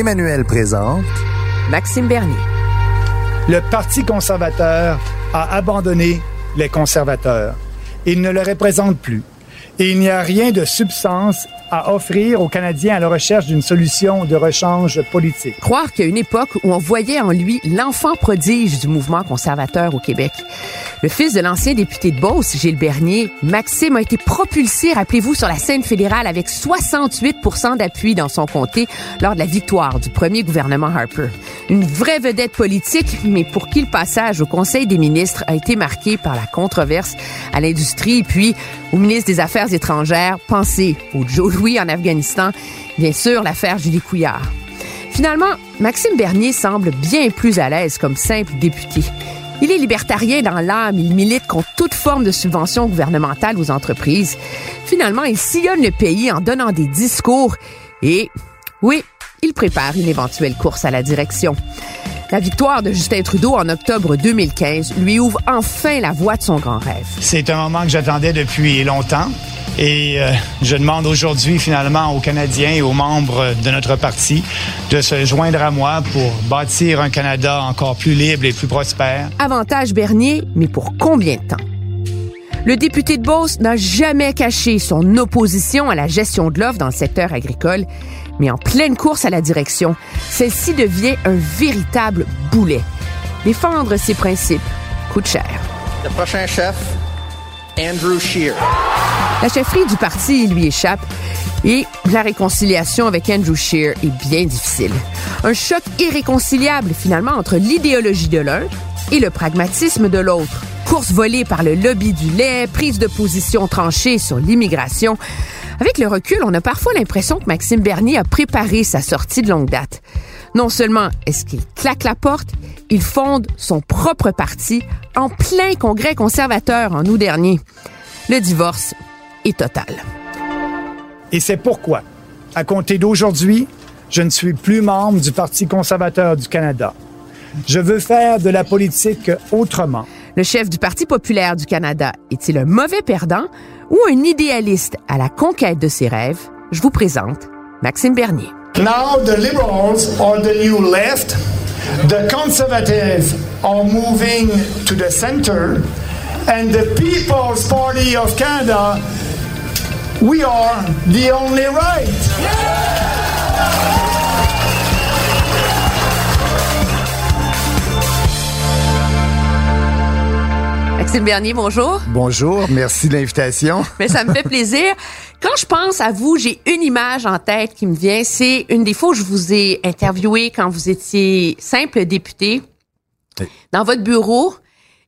Emmanuel présente Maxime Bernier. Le Parti conservateur a abandonné les conservateurs. Il ne le représente plus. Et il n'y a rien de substance à offrir aux Canadiens à la recherche d'une solution de rechange politique. Croire qu'il y a une époque où on voyait en lui l'enfant prodige du mouvement conservateur au Québec. Le fils de l'ancien député de Beauce, Gilles Bernier, Maxime a été propulsé, rappelez-vous, sur la scène fédérale avec 68% d'appui dans son comté lors de la victoire du premier gouvernement Harper. Une vraie vedette politique, mais pour qui le passage au Conseil des ministres a été marqué par la controverse à l'industrie, puis au ministre des Affaires étrangères, pensez au Joe Louis en Afghanistan, bien sûr l'affaire Julie Couillard. Finalement, Maxime Bernier semble bien plus à l'aise comme simple député. Il est libertarien dans l'âme, il milite contre toute forme de subvention gouvernementale aux entreprises. Finalement, il sillonne le pays en donnant des discours et, oui, il prépare une éventuelle course à la direction. La victoire de Justin Trudeau en octobre 2015 lui ouvre enfin la voie de son grand rêve. C'est un moment que j'attendais depuis longtemps. Et euh, je demande aujourd'hui finalement aux Canadiens et aux membres de notre parti de se joindre à moi pour bâtir un Canada encore plus libre et plus prospère. Avantage Bernier, mais pour combien de temps? Le député de Beauce n'a jamais caché son opposition à la gestion de l'offre dans le secteur agricole, mais en pleine course à la direction, celle-ci devient un véritable boulet. Défendre ses principes coûte cher. Le prochain chef, Andrew Scheer. La chefferie du parti lui échappe et la réconciliation avec Andrew Scheer est bien difficile. Un choc irréconciliable finalement entre l'idéologie de l'un et le pragmatisme de l'autre. Course volée par le lobby du lait, prise de position tranchée sur l'immigration. Avec le recul, on a parfois l'impression que Maxime Bernier a préparé sa sortie de longue date. Non seulement est-ce qu'il claque la porte, il fonde son propre parti en plein congrès conservateur en août dernier. Le divorce est total. Et c'est pourquoi, à compter d'aujourd'hui, je ne suis plus membre du Parti conservateur du Canada. Je veux faire de la politique autrement. Le chef du Parti populaire du Canada est-il un mauvais perdant ou un idéaliste à la conquête de ses rêves? Je vous présente Maxime Bernier. Now the Liberals are the new left. The Conservatives are moving to the center. And the People's Party of Canada, we are the only right. Maxime Bernier, bonjour. Bonjour, merci de l'invitation. Mais ça me fait plaisir. Quand je pense à vous, j'ai une image en tête qui me vient. C'est une des fois où je vous ai interviewé quand vous étiez simple député dans votre bureau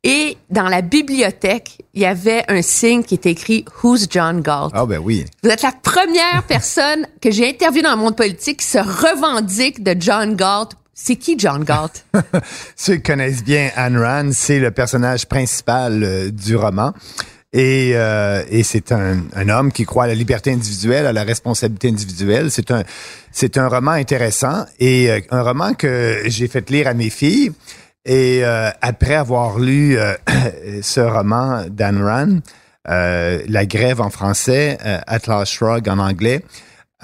et dans la bibliothèque, il y avait un signe qui était écrit Who's John Galt? Ah ben oui. Vous êtes la première personne que j'ai interviewée dans le monde politique qui se revendique de John Galt c'est qui John Galt? Ceux qui connaissent bien Anne Rand, c'est le personnage principal euh, du roman. Et, euh, c'est un, homme qui croit à la liberté individuelle, à la responsabilité individuelle. C'est un, c'est un roman intéressant et euh, un roman que j'ai fait lire à mes filles. Et après avoir lu ce roman d'Anne Rand, La grève en français, Atlas Shrug en anglais,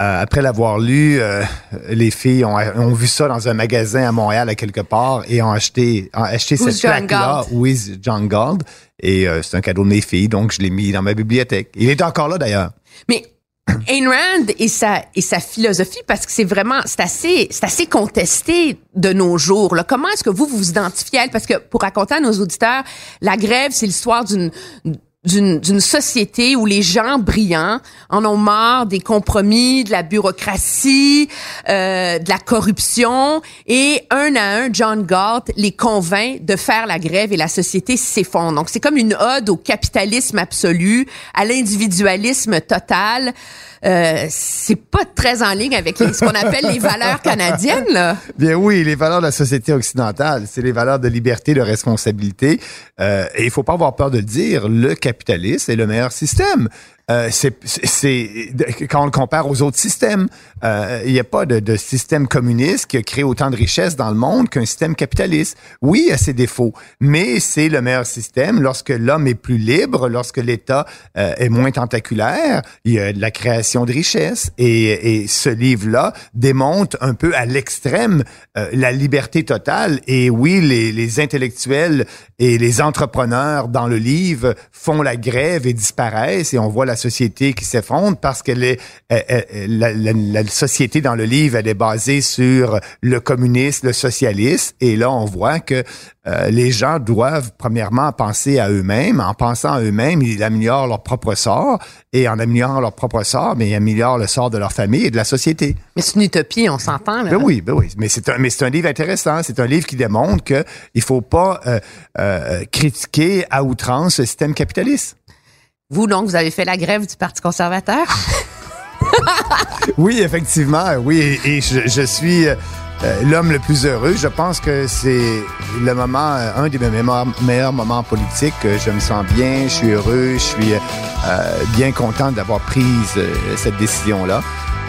euh, après l'avoir lu, euh, les filles ont, ont, vu ça dans un magasin à Montréal à quelque part et ont acheté, ont acheté cette plaque-là, With John Gold? Et euh, c'est un cadeau de mes filles, donc je l'ai mis dans ma bibliothèque. Il est encore là d'ailleurs. Mais Ayn Rand et sa et sa philosophie parce que c'est vraiment c'est assez c'est assez contesté de nos jours. Là. Comment est-ce que vous vous identifiez à elle? Parce que pour raconter à nos auditeurs, la grève c'est l'histoire d'une d'une société où les gens brillants en ont marre des compromis, de la bureaucratie, euh, de la corruption, et un à un, John Galt les convainc de faire la grève et la société s'effondre. Donc c'est comme une ode au capitalisme absolu, à l'individualisme total. Euh, c'est pas très en ligne avec ce qu'on appelle les valeurs canadiennes. Là. Bien oui, les valeurs de la société occidentale, c'est les valeurs de liberté, de responsabilité. Euh, et il faut pas avoir peur de le dire, le capitalisme est le meilleur système. Euh, c'est quand on le compare aux autres systèmes, euh, il n'y a pas de, de, système communiste qui a créé autant de richesses dans le monde qu'un système capitaliste. Oui, il a ses défauts, mais c'est le meilleur système lorsque l'homme est plus libre, lorsque l'État euh, est moins tentaculaire. Il y a de la création de richesses et, et ce livre-là démontre un peu à l'extrême euh, la liberté totale. Et oui, les, les intellectuels et les entrepreneurs dans le livre font la grève et disparaissent et on voit la société qui s'effondre parce que est, la, la, la, société dans le livre, elle est basée sur le communisme, le socialisme. Et là, on voit que euh, les gens doivent premièrement penser à eux-mêmes. En pensant à eux-mêmes, ils améliorent leur propre sort. Et en améliorant leur propre sort, mais ils améliorent le sort de leur famille et de la société. Mais c'est une utopie, on s'entend. Ben oui, ben oui. Mais c'est un, mais c'est un livre intéressant. C'est un livre qui démontre que il faut pas euh, euh, critiquer à outrance le système capitaliste. Vous, donc, vous avez fait la grève du Parti conservateur? oui, effectivement, oui. Et je, suis euh, l'homme le plus heureux. Je pense que c'est le moment, euh, un des meilleurs, meilleurs moments politiques. Je me sens bien, je suis heureux, je suis euh, bien content d'avoir pris euh, cette décision-là.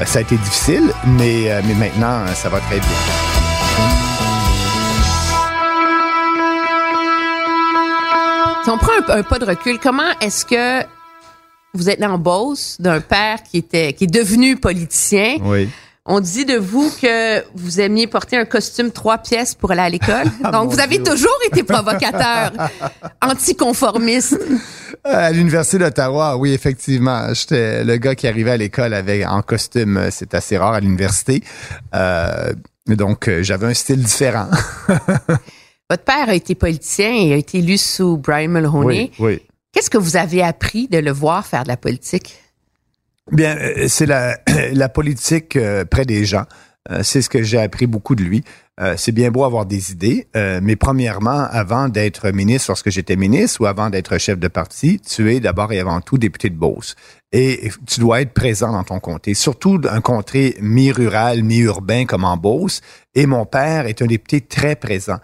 ça a été difficile, mais, mais maintenant, ça va très bien. Si on prend un, un pas de recul, comment est-ce que vous êtes né en Beauce d'un père qui était qui est devenu politicien? Oui. On dit de vous que vous aimiez porter un costume trois pièces pour aller à l'école. Donc, vous avez Dieu. toujours été provocateur, anticonformiste. À l'Université d'Ottawa, oui, effectivement. J'étais le gars qui arrivait à l'école avec en costume. C'est assez rare à l'université. Euh, donc, j'avais un style différent. Votre père a été politicien et a été élu sous Brian Mulroney. Oui, oui. Qu'est-ce que vous avez appris de le voir faire de la politique? Bien, c'est la, la politique euh, près des gens. Euh, c'est ce que j'ai appris beaucoup de lui. Euh, c'est bien beau avoir des idées, euh, mais premièrement, avant d'être ministre, lorsque j'étais ministre ou avant d'être chef de parti, tu es d'abord et avant tout député de Beauce. Et tu dois être présent dans ton comté, surtout un comté mi-rural, mi-urbain comme en Beauce. Et mon père est un député très présent.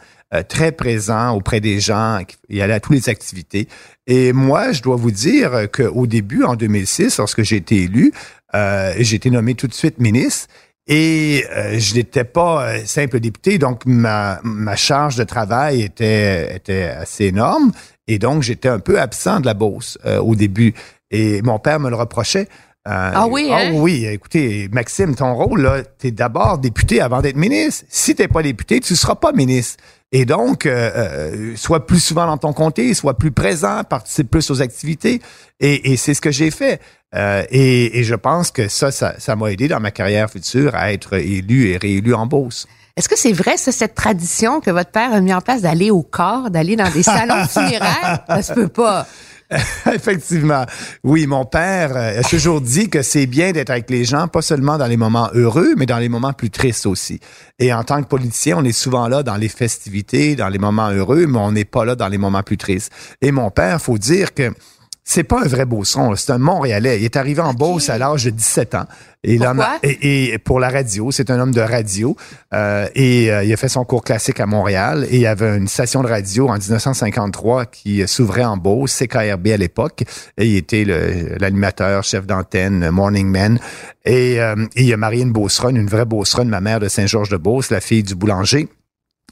Très présent auprès des gens, il allait à toutes les activités. Et moi, je dois vous dire qu'au début, en 2006, lorsque j'ai été élu, j'ai été nommé tout de suite ministre. Et euh, je n'étais pas euh, simple député, donc ma, ma charge de travail était, était assez énorme. Et donc, j'étais un peu absent de la Beauce euh, au début. Et mon père me le reprochait. Euh, ah oui, hein? Oh oui, écoutez, Maxime, ton rôle, là, t'es d'abord député avant d'être ministre. Si t'es pas député, tu seras pas ministre. Et donc, euh, euh, sois plus souvent dans ton comté, sois plus présent, participe plus aux activités. Et, et c'est ce que j'ai fait. Euh, et, et, je pense que ça, ça m'a aidé dans ma carrière future à être élu et réélu en Beauce. Est-ce que c'est vrai, ça, cette tradition que votre père a mis en place d'aller au corps, d'aller dans des salons funéraires? Ça se peut pas. Effectivement. Oui, mon père a toujours dit que c'est bien d'être avec les gens, pas seulement dans les moments heureux, mais dans les moments plus tristes aussi. Et en tant que politicien, on est souvent là dans les festivités, dans les moments heureux, mais on n'est pas là dans les moments plus tristes. Et mon père, faut dire que c'est pas un vrai Beauceron, c'est un Montréalais. Il est arrivé en Beauce à l'âge de 17 ans. Et, Pourquoi? et, et pour la radio, c'est un homme de radio. Euh, et euh, il a fait son cours classique à Montréal. Et il y avait une station de radio en 1953 qui s'ouvrait en Beauce, CKRB à l'époque. Et il était l'animateur, chef d'antenne, Morning Man. Et, euh, et, il a marié une Beauceronne, une vraie Beauceronne, ma mère de Saint-Georges-de-Beauce, la fille du boulanger.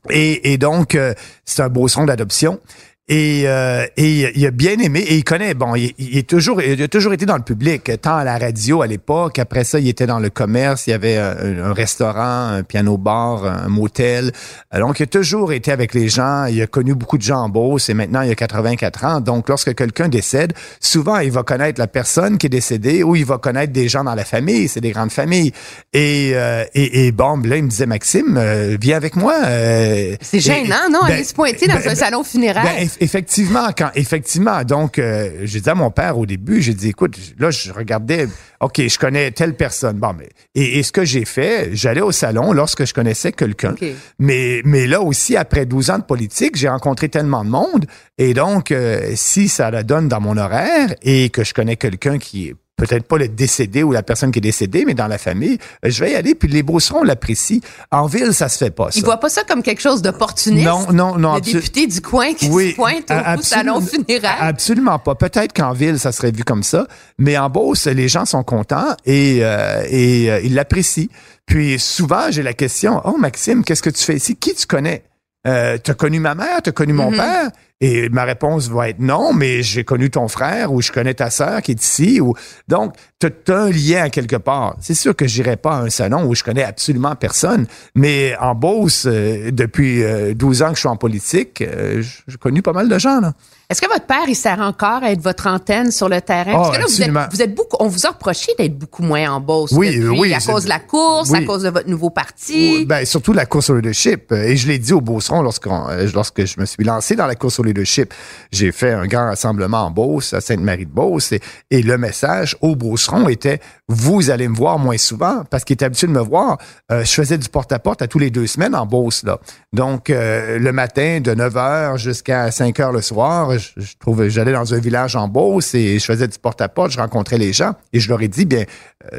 Et, et donc, euh, c'est un Beauceron d'adoption. Et, euh, et il a bien aimé et il connaît bon il, il, est toujours il a toujours été dans le public tant à la radio à l'époque. Après ça il était dans le commerce. Il y avait un, un restaurant un piano bar un motel. Donc il a toujours été avec les gens. Il a connu beaucoup de gens en Beauce et maintenant il a 84 ans. Donc lorsque quelqu'un décède souvent il va connaître la personne qui est décédée ou il va connaître des gens dans la famille. C'est des grandes familles. Et euh, et, et, bon là il me disait Maxime euh, viens avec moi euh, c'est gênant non ben, aller se pointer dans ben, un salon funéraire? ben, effectivement, quand effectivement, donc euh, j'ai dit à mon père au début, j'ai dit écoute, là je regardais, ok, je connais telle personne, bon mais et, et ce que j'ai fait, j'allais au salon lorsque je connaissais quelqu'un, okay. mais mais là aussi après 12 ans de politique, j'ai rencontré tellement de monde. Et donc euh, si ça la donne dans mon horaire et que je connais quelqu'un qui est peut-être pas le décédé ou la personne qui est décédée, mais dans la famille, euh, je vais y aller. Puis les Beaucerons l'apprécient. En ville, ça se fait pas. Ça. Ils voient pas ça comme quelque chose d'opportuniste? Non, non, non. Le député du coin qui se pointe au salon funéraire? Absolument pas. Peut-être qu'en ville, ça serait vu comme ça, mais en Beauce, les gens sont contents et, euh, et euh, ils l'apprécient. Puis souvent, j'ai la question, oh Maxime, qu'est-ce que tu fais ici? Qui tu connais? Euh, t'as connu ma mère, t'as connu mon mm-hmm. père, et ma réponse va être non, mais j'ai connu ton frère ou je connais ta sœur qui est ici. Ou donc tu as un lien quelque part. C'est sûr que j'irai pas à un salon où je connais absolument personne, mais en Beauce, euh, depuis 12 ans que je suis en politique, j'ai connu pas mal de gens là. Est-ce que votre père, il sert encore à être votre antenne sur le terrain? Parce que là, vous êtes, vous êtes, beaucoup, on vous a reproché d'être beaucoup moins en boss. Oui, oui. À cause de la course, à cause de votre nouveau parti. ben, surtout la course au leadership. Et je l'ai dit au Beauceron lorsque, euh, lorsque je me suis lancé dans la course au leadership. J'ai fait un grand rassemblement en Beauce, à Sainte-Marie-de-Beauce. Et, et, le message au Beauceron était, vous allez me voir moins souvent parce qu'il était habitué de me voir. Euh, je faisais du porte-à-porte -à, tous les deux semaines en Beauce, là. Donc, euh, le matin, de 9 h jusqu'à 5 h le soir, je, j'allais dans un village en Beauce et je faisais du porte-à-porte, je rencontrais les gens et je leur ai dit, bien,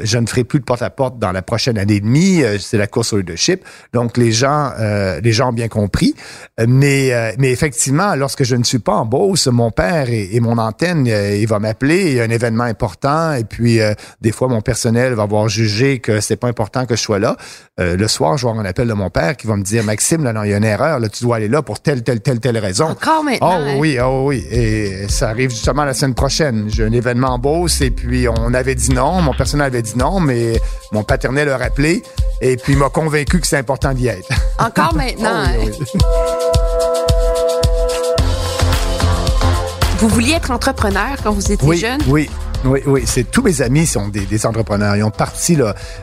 je ne ferai plus de porte-à-porte dans la prochaine année et demie, euh, c'est la course au leadership. Donc, les gens, euh, les gens ont bien compris. Mais, mais effectivement, lorsque je ne suis pas en Beauce, mon père et, mon antenne, il va m'appeler, il y a un événement important et puis des fois, mon personnel va avoir jugé que c'est pas important que je sois là. le soir, je vais avoir un appel de mon père qui va me dire, Maxime, là, non, il y a une erreur, là, tu dois aller là pour telle, telle, telle, telle raison. Encore maintenant. Oh oui, oh oui. Et ça arrive justement la semaine prochaine. J'ai un événement en Beauce et puis on avait dit non. Mon personnel avait dit non, mais mon paternel a rappelé et puis m'a convaincu que c'est important d'y être. Encore maintenant. Oh hein? Vous vouliez être entrepreneur quand vous étiez jeune? Oui, oui, oui. C'est tous mes amis sont des, entrepreneurs. Ils ont parti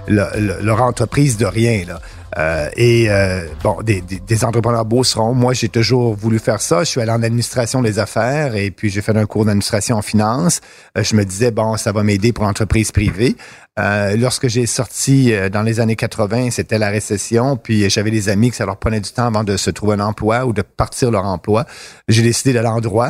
leur entreprise de rien. Là. Euh, et euh, bon, des, des, des, entrepreneurs seront. Moi, j'ai toujours voulu faire ça. Je suis allé en administration des affaires et puis j'ai fait un cours d'administration en finance. Euh, je me disais bon, ça va m'aider pour l'entreprise privée. lorsque j'ai sorti dans les années 80, c'était la récession, puis j'avais des amis que ça leur prenait du temps avant de se trouver un emploi ou de partir leur emploi. J'ai décidé d'aller en droit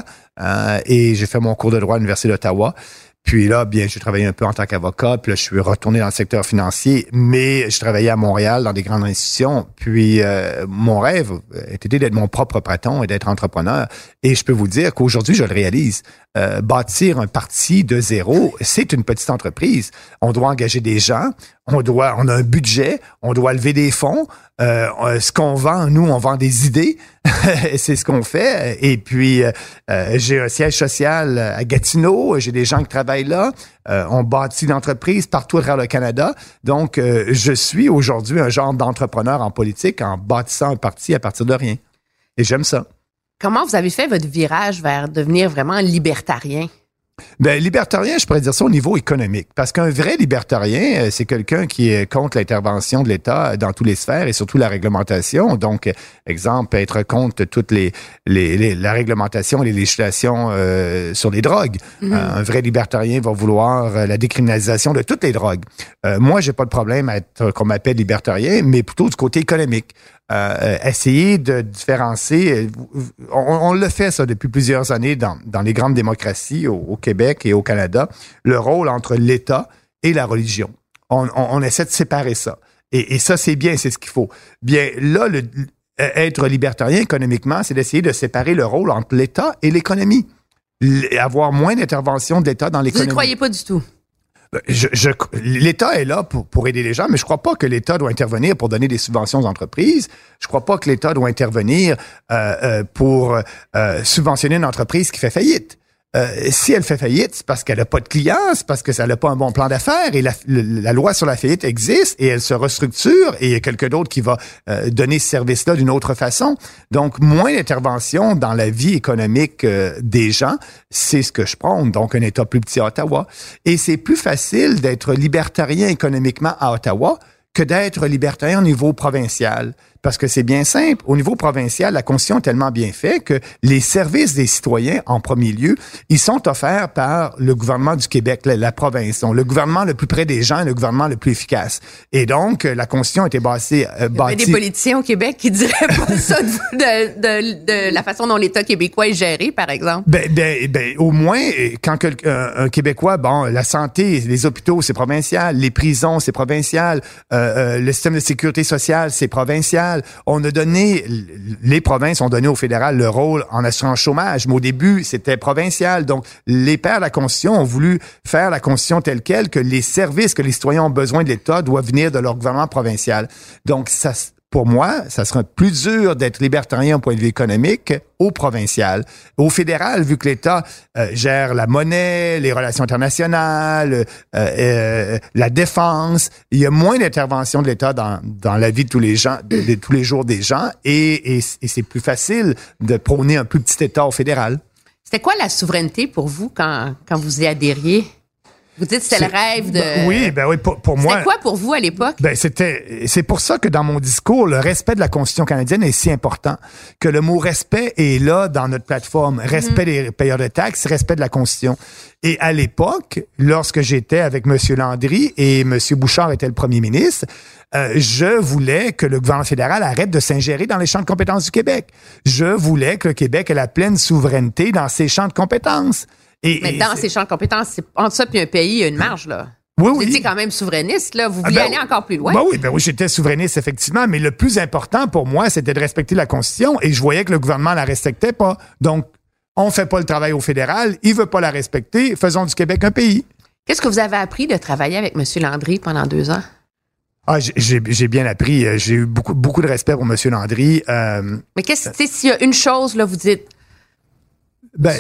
et j'ai fait mon cours de droit à l'Université d'Ottawa. Puis là, bien, j'ai travaillé un peu en tant qu'avocat. Puis là, je suis retourné dans le secteur financier, mais je travaillais à Montréal dans des grandes institutions. Puis euh, mon rêve était d'être mon propre patron et d'être entrepreneur. Et je peux vous dire qu'aujourd'hui, je le réalise. Euh, bâtir un parti de zéro, c'est une petite entreprise. On doit engager des gens, on doit, on a un budget, on doit lever des fonds. Euh, euh ce qu'on vend, nous, on vend des idées. c'est ce qu'on fait. Et puis, euh, j'ai un siège social à Gatineau. J'ai des gens qui travaillent là. on bâtit l'entreprise partout à le Canada. Donc, je suis aujourd'hui un genre d'entrepreneur en politique en bâtissant un parti à partir de rien. Et j'aime ça. Comment vous avez fait votre virage vers devenir vraiment libertarien? Ben, libertarien, je pourrais dire ça au niveau économique. Parce qu'un vrai libertarien, euh, c'est quelqu'un qui est contre l'intervention de l'État dans toutes les sphères et surtout la réglementation. Donc, exemple, être contre toutes les, les, la réglementation et les législations euh, sur les drogues. Mhm. Euh, un vrai libertarien va vouloir la décriminalisation de toutes les drogues. Euh, moi, j'ai pas de problème à être qu'on m'appelle libertarien, mais plutôt du côté économique. Euh, essayer de différencier. On, le fait ça depuis plusieurs années dans, dans les grandes démocraties au, Québec et au Canada, le rôle entre l'État et la religion. On, on, essaie de séparer ça. Et, et ça, c'est bien, c'est ce qu'il faut. Bien, là, le, être libertarien économiquement, c'est d'essayer de séparer le rôle entre l'État et l'économie. Avoir moins d'intervention de l'État dans l'économie. Vous ne croyez pas du tout? Je, l'État est là pour, pour aider les gens, mais je crois pas que l'État doit intervenir pour donner des subventions aux entreprises. Je crois pas que l'État doit intervenir euh, euh, pour euh, subventionner une entreprise qui fait faillite. Euh, si elle fait faillite, c'est parce qu'elle n'a pas de clients, c'est parce que ça n'a pas un bon plan d'affaires et la, la, loi sur la faillite existe et elle se restructure et il y a quelqu'un d'autre qui va euh, donner ce service-là d'une autre façon. Donc, moins d'intervention dans la vie économique euh, des gens, c'est ce que je prends. Donc, un État plus petit à Ottawa. Et c'est plus facile d'être libertarien économiquement à Ottawa que d'être libertarien au niveau provincial. Parce que c'est bien simple. Au niveau provincial, la Constitution est tellement bien faite que les services des citoyens, en premier lieu, ils sont offerts par le gouvernement du Québec, la, la province. Donc, le gouvernement le plus près des gens, le gouvernement le plus efficace. Et donc, euh, la Constitution était basée, euh, Il y a bâtie... des politiciens au Québec qui diraient pas ça de, de, de- de la façon dont l'État québécois est géré, par exemple. Ben, ben, ben, au moins, euh, quand quel- un, un Québécois, bon, la santé, les hôpitaux, c'est provincial, les prisons, c'est provincial, euh, euh, le système de sécurité sociale, c'est provincial. On a donné, les provinces ont donné au fédéral le rôle en assurance chômage, mais au début, c'était provincial. Donc, les pères de la Constitution ont voulu faire la Constitution telle quelle que les services que les citoyens ont besoin de l'État doivent venir de leur gouvernement provincial. Donc, ça, pour moi, ça sera plus dur d'être libertarien au point de vue économique au provincial. Au fédéral, vu que l'État euh, gère la monnaie, les relations internationales, euh, euh, la défense, il y a moins d'intervention de l'État dans, dans la vie de tous les jours des gens, et c'est plus facile de prôner un plus petit État au fédéral. C'était quoi la souveraineté pour vous quand, quand vous y adhériez? Vous dites que c'était le rêve de... Ben oui, ben oui, pour, pour moi. C'était quoi pour vous à l'époque? Ben c'était c'est pour ça que dans mon discours le respect de la constitution canadienne est si important que le mot respect est là dans notre plateforme respect des payeurs de taxes respect de la constitution et à l'époque lorsque j'étais avec monsieur Landry et monsieur Bouchard était le premier ministre euh, je voulais que le gouvernement fédéral arrête de s'ingérer dans les champs de compétences du Québec. Je voulais que le Québec ait la pleine souveraineté dans ses champs de compétences. Et, Mais dans ces champs de compétences, entre ça puis un pays, il y a une marge, là. Oui, Vous oui. étiez quand même souverainiste, là. Vous Ah vouliez ben aller encore plus loin. Ben oui, ben oui, j'étais souverainiste, effectivement, mais le plus important pour moi, c'était de respecter la Constitution et je voyais que le gouvernement la respectait pas. Donc, on fait pas le travail au fédéral, il veut pas la respecter, faisons du Québec un pays. Qu'est-ce que vous avez appris de travailler avec M. Landry pendant deux ans? Ah, j'ai- bien appris, euh, j'ai eu beaucoup, beaucoup de respect pour M. Landry. Euh, Mais qu'est-ce que, tu sais, s'il y a une chose, là, vous dites, Ben,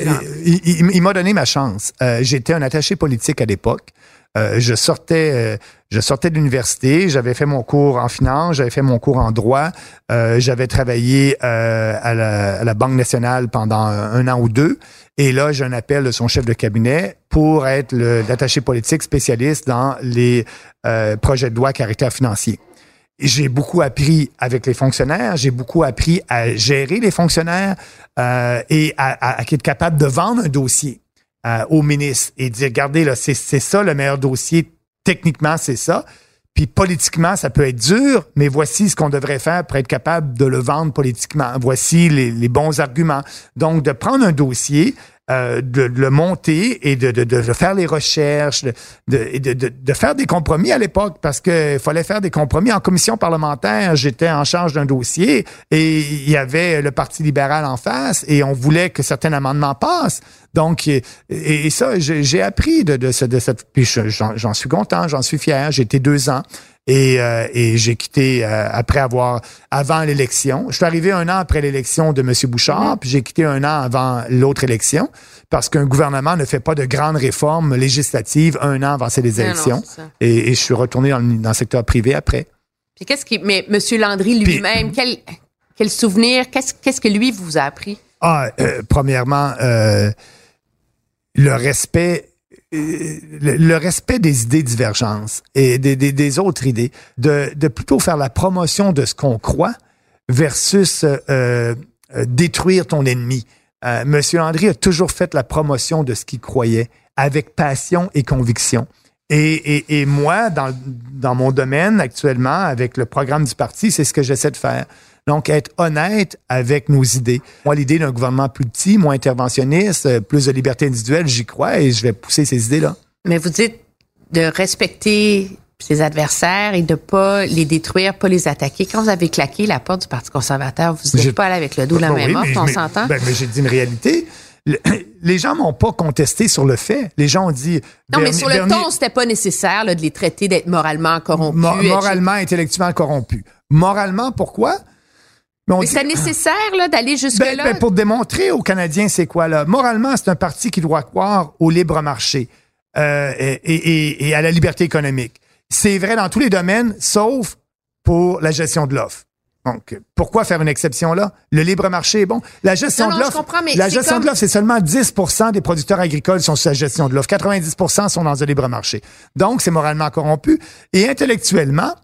il, il- il m'a donné ma chance. Euh, J'étais un attaché politique à l'époque. Euh, je sortais, euh, je sortais de l'université. J'avais fait mon cours en finance, j'avais fait mon cours en droit. Euh, j'avais travaillé euh, à, la, à la Banque nationale pendant un, an ou deux. Et là, j'ai un appel de son chef de cabinet pour être l'attaché politique spécialiste dans les euh, projets de loi à caractère financier j'ai beaucoup appris avec les fonctionnaires, j'ai beaucoup appris à gérer les fonctionnaires euh, et à, à- à être capable de vendre un dossier euh, au ministre et dire, regardez, là, c'est, c'est ça le meilleur dossier, techniquement, c'est ça. Puis politiquement, ça peut être dur, mais voici ce qu'on devrait faire pour être capable de le vendre politiquement. Voici les, les bons arguments. Donc, de prendre un dossier, euh, de, le monter et de, de, de faire les recherches, de faire des compromis à l'époque, parce qu'il fallait faire des compromis. En commission parlementaire, j'étais en charge d'un dossier et il y avait le Parti libéral en face et on voulait que certains amendements passent. Donc, et, et ça, j'ai appris de, de, ce- de cette... Puis je- j'en suis content, j'en suis fier. J'ai été deux ans et, euh, et j'ai quitté euh, après avoir... Avant l'élection. Je suis arrivé un an après l'élection de M. Bouchard, puis j'ai quitté un an avant l'autre élection parce qu'un gouvernement ne fait pas de grandes réformes législatives un an avant non, élections. et, et je suis retourné dans, le- dans le secteur privé après. Puis qu'est-ce qui. Mais M. Landry lui-même, quel, quel souvenir, qu'est-ce, qu'est-ce que lui vous a appris? Ah, euh, premièrement, euh, le respect, euh, le, respect des idées divergentes et des, des, des autres idées, de, de plutôt faire la promotion de ce qu'on croit versus euh, euh, détruire ton ennemi. Monsieur Landry a toujours fait la promotion de ce qu'il croyait avec passion et conviction. Et, et, et moi, dans, dans mon domaine actuellement, avec le programme du parti, c'est ce que j'essaie de faire. Donc, être honnête avec nos idées. Moi, l'idée d'un gouvernement plus petit, moins interventionniste, euh, plus de liberté individuelle, j'y crois et je vais pousser ces idées-là. Mais vous dites de respecter ses adversaires et de pas les détruire, pas les attaquer. Quand vous avez claqué la porte du Parti conservateur, vous n'êtes pas allé avec le dos de la Ben même oui, mais- on s'entend? ben, mais j'ai dit une réalité. Le- les gens m'ont pas contesté sur le fait. Les gens ont dit. non, mais sur le Bernier- ton, c'était pas nécessaire là, de les traiter d'être moralement corrompus. Mo- moralement, intellectuellement corrompu. Moralement, pourquoi? Mais c'était nécessaire là, d'aller Ben, jusque-là. ben, pour démontrer aux Canadiens c'est quoi là? Moralement, c'est un parti qui doit croire au libre marché euh, et, et- et à la liberté économique. C'est vrai dans tous les domaines, sauf pour la gestion de l'offre. Donc, pourquoi faire une exception là? Le libre marché est bon. La gestion Non, non, de l'offre, la c'est gestion comme- de l'offre, c'est seulement 10% des producteurs agricoles sont sur la gestion de l'offre. 90% sont dans le libre marché. Donc, c'est moralement corrompu. Et intellectuellement,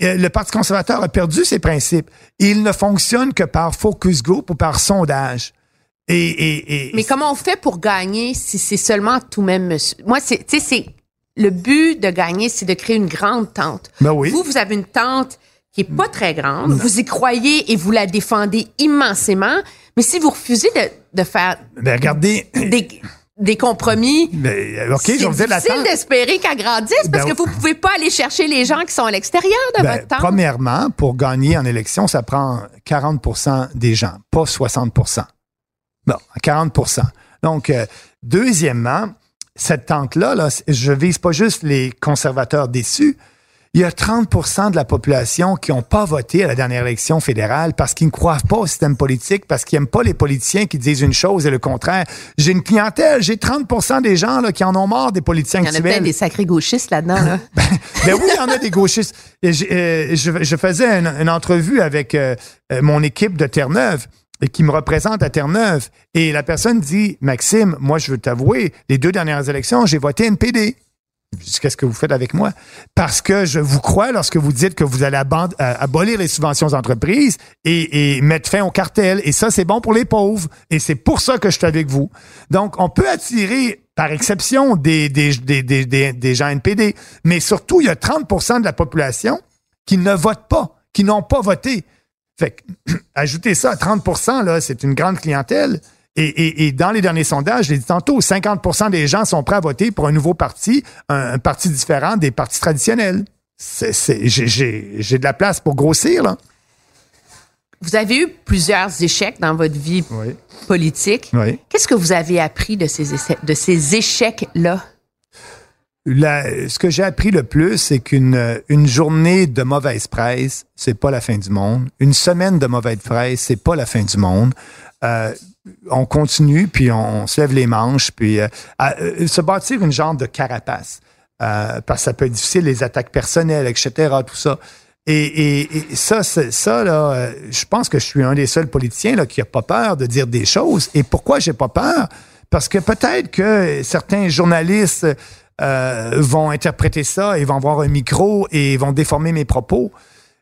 le Parti conservateur a perdu ses principes. Il ne fonctionne que par focus group ou par sondage. Et, et, et Mais comment on fait pour gagner si c'est seulement tout même monsieur? Moi, c'est, tu sais, c'est, le but de gagner, c'est de créer une grande tente. Ben oui. Vous, vous avez une tente qui est pas très grande. Vous y croyez et vous la défendez immensément. Mais si vous refusez de, de faire ben, regardez, des, des compromis, ben, ok, c'est difficile d'espérer qu'elle grandisse parce Ben que vous pouvez pas aller chercher les gens qui sont à l'extérieur de Ben, votre tente. premièrement, pour gagner en élection, ça prend 40% des gens, pas 60% Bon, 40% Donc, euh, deuxièmement, cette tente-là, là, je vise pas juste les conservateurs déçus. Il y a 30% de la population qui n'ont pas voté à la dernière élection fédérale parce qu'ils ne croient pas au système politique, parce qu'ils n'aiment pas les politiciens qui disent une chose et le contraire. J'ai une clientèle, j'ai 30% des gens là, qui en ont marre des politiciens Il y en a actuels. peut-être des sacrés gauchistes là-dedans. Là. Ben oui, il y en a des gauchistes. Et euh, je, je faisais une, une entrevue avec euh, euh, mon équipe de Terre-Neuve et qui me représente à Terre-Neuve. Et la personne dit, Maxime, moi, je veux t'avouer, les deux dernières élections, j'ai voté NPD. Qu'est-ce que vous faites avec moi? Parce que je vous crois lorsque vous dites que vous allez euh, abolir les subventions aux entreprises et, et mettre fin au cartel. Et ça, c'est bon pour les pauvres. Et c'est pour ça que je suis avec vous. Donc, on peut attirer, par exception, des, des gens NPD. Mais surtout, il y a 30 de la population qui ne votent pas, qui n'ont pas voté. Fait que, ajouter ça à 30 là, c'est une grande clientèle. Et, et, et dans les derniers sondages, je l'ai dit tantôt, 50% des gens sont prêts à voter pour un nouveau parti, un, un parti différent des partis traditionnels. J'ai, j'ai, j'ai de la place pour grossir, là. Vous avez eu plusieurs échecs dans votre vie Oui. politique. Oui. Qu'est-ce que vous avez appris de ces, de ces échecs-là? Ce que j'ai appris le plus, c'est qu'une une journée de mauvaise presse, c'est pas la fin du monde. Une semaine de mauvaise presse, c'est pas la fin du monde. Euh, on continue, puis on, se lève les manches, puis euh, euh, se bâtir une genre de carapace. Euh, parce que ça peut être difficile, les attaques personnelles, etc., tout ça. Et, ça, ça là, je pense que je suis un des seuls politiciens là, qui a pas peur de dire des choses. Et pourquoi j'ai pas peur? Parce que peut-être que certains journalistes vont interpréter ça et vont avoir un micro et vont déformer mes propos.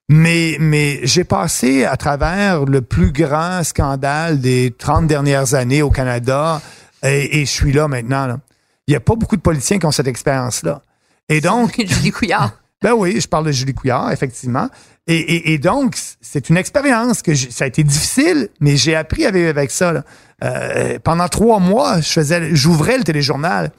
Mais, mais j'ai passé à travers le plus grand scandale des 30 dernières années au Canada et, et je suis là maintenant. là. Il n'y a pas beaucoup de politiciens qui ont cette expérience-là. Et donc, Julie Couillard. ben oui, je parle de Julie Couillard, effectivement. Et, et, et donc, c'est une expérience que j'ai- ça a été difficile, mais j'ai appris à vivre avec ça. là. Euh, pendant trois mois, je faisais, j'ouvrais le téléjournal.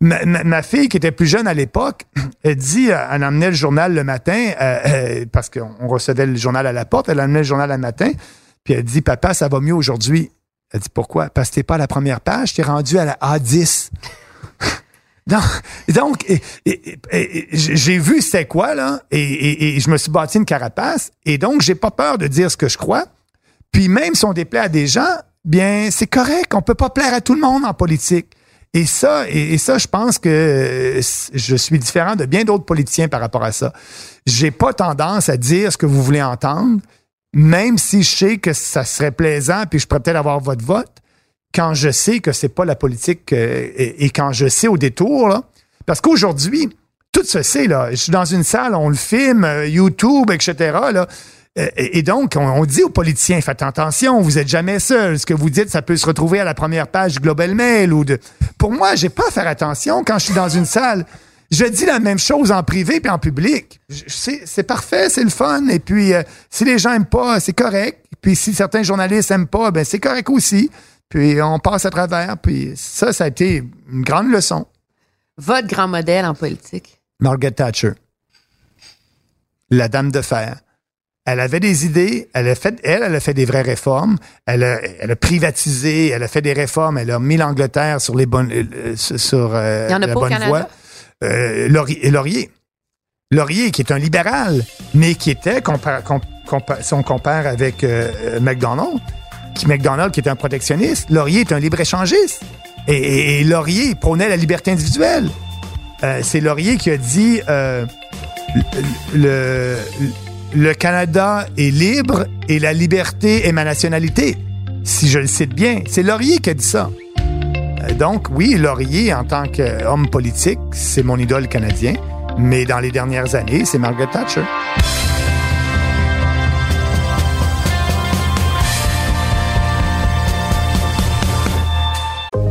Ma, fille, qui était plus jeune à l'époque, dit, euh, elle emmenait le journal le matin, euh, euh, parce qu'on on recevait le journal à la porte, elle emmenait le journal le matin, puis elle dit, papa, ça va mieux aujourd'hui. Elle dit, pourquoi? Parce que t'es pas à la première page, t'es rendu à la A10. Donc, j'ai vu c'était quoi, là, et je me suis bâti une carapace, et donc j'ai pas peur de dire ce que je crois. Puis même si on déplaît à des gens, bien, c'est correct, on peut pas plaire à tout le monde en politique. Et ça, et, ça, je pense que euh, je suis différent de bien d'autres politiciens par rapport à ça. J'ai pas tendance à dire ce que vous voulez entendre, même si je sais que ça serait plaisant, puis je pourrais peut-être avoir votre vote quand je sais que c'est pas la politique euh, et, quand je sais au détour. Parce qu'aujourd'hui, tout se sait, là. Je suis dans une salle, on le filme, euh, YouTube, etc.. Euh, Et et donc, on, on dit aux politiciens, faites attention, vous êtes jamais seul. Ce que vous dites, ça peut se retrouver à la première page du Global Mail ou de. Pour moi, j'ai pas à faire attention quand je suis dans une salle. Je dis la même chose en privé puis en public. C'est parfait, c'est le fun. Et puis, euh, si les gens aiment pas, c'est correct. Puis, si certains journalistes aiment pas, ben c'est correct aussi. Puis, on passe à travers. Puis, ça, ça a été une grande leçon. Votre grand modèle en politique? Margaret Thatcher, la dame de fer. Elle avait des idées, elle a fait, elle, elle a fait des vraies réformes, elle a, elle a privatisé, elle a fait des réformes, elle a mis l'Angleterre sur les bonnes, euh, sur sur, euh, Il y en a la bonne voie. Euh, Laurier, Laurier. Laurier, qui est un libéral, mais qui était, compa- si on compare avec euh, McDonald, qui McDonald qui est un protectionniste, Laurier est un libre-échangiste. Et, et- et Laurier prônait la liberté individuelle. Euh, c'est Laurier qui a dit euh, le, le Canada est libre et la liberté est ma nationalité. Si je le cite bien, c'est Laurier qui a dit ça. Euh, Donc, oui, Laurier, en tant qu'homme politique, c'est mon idole canadien. Mais dans les dernières années, c'est Margaret Thatcher.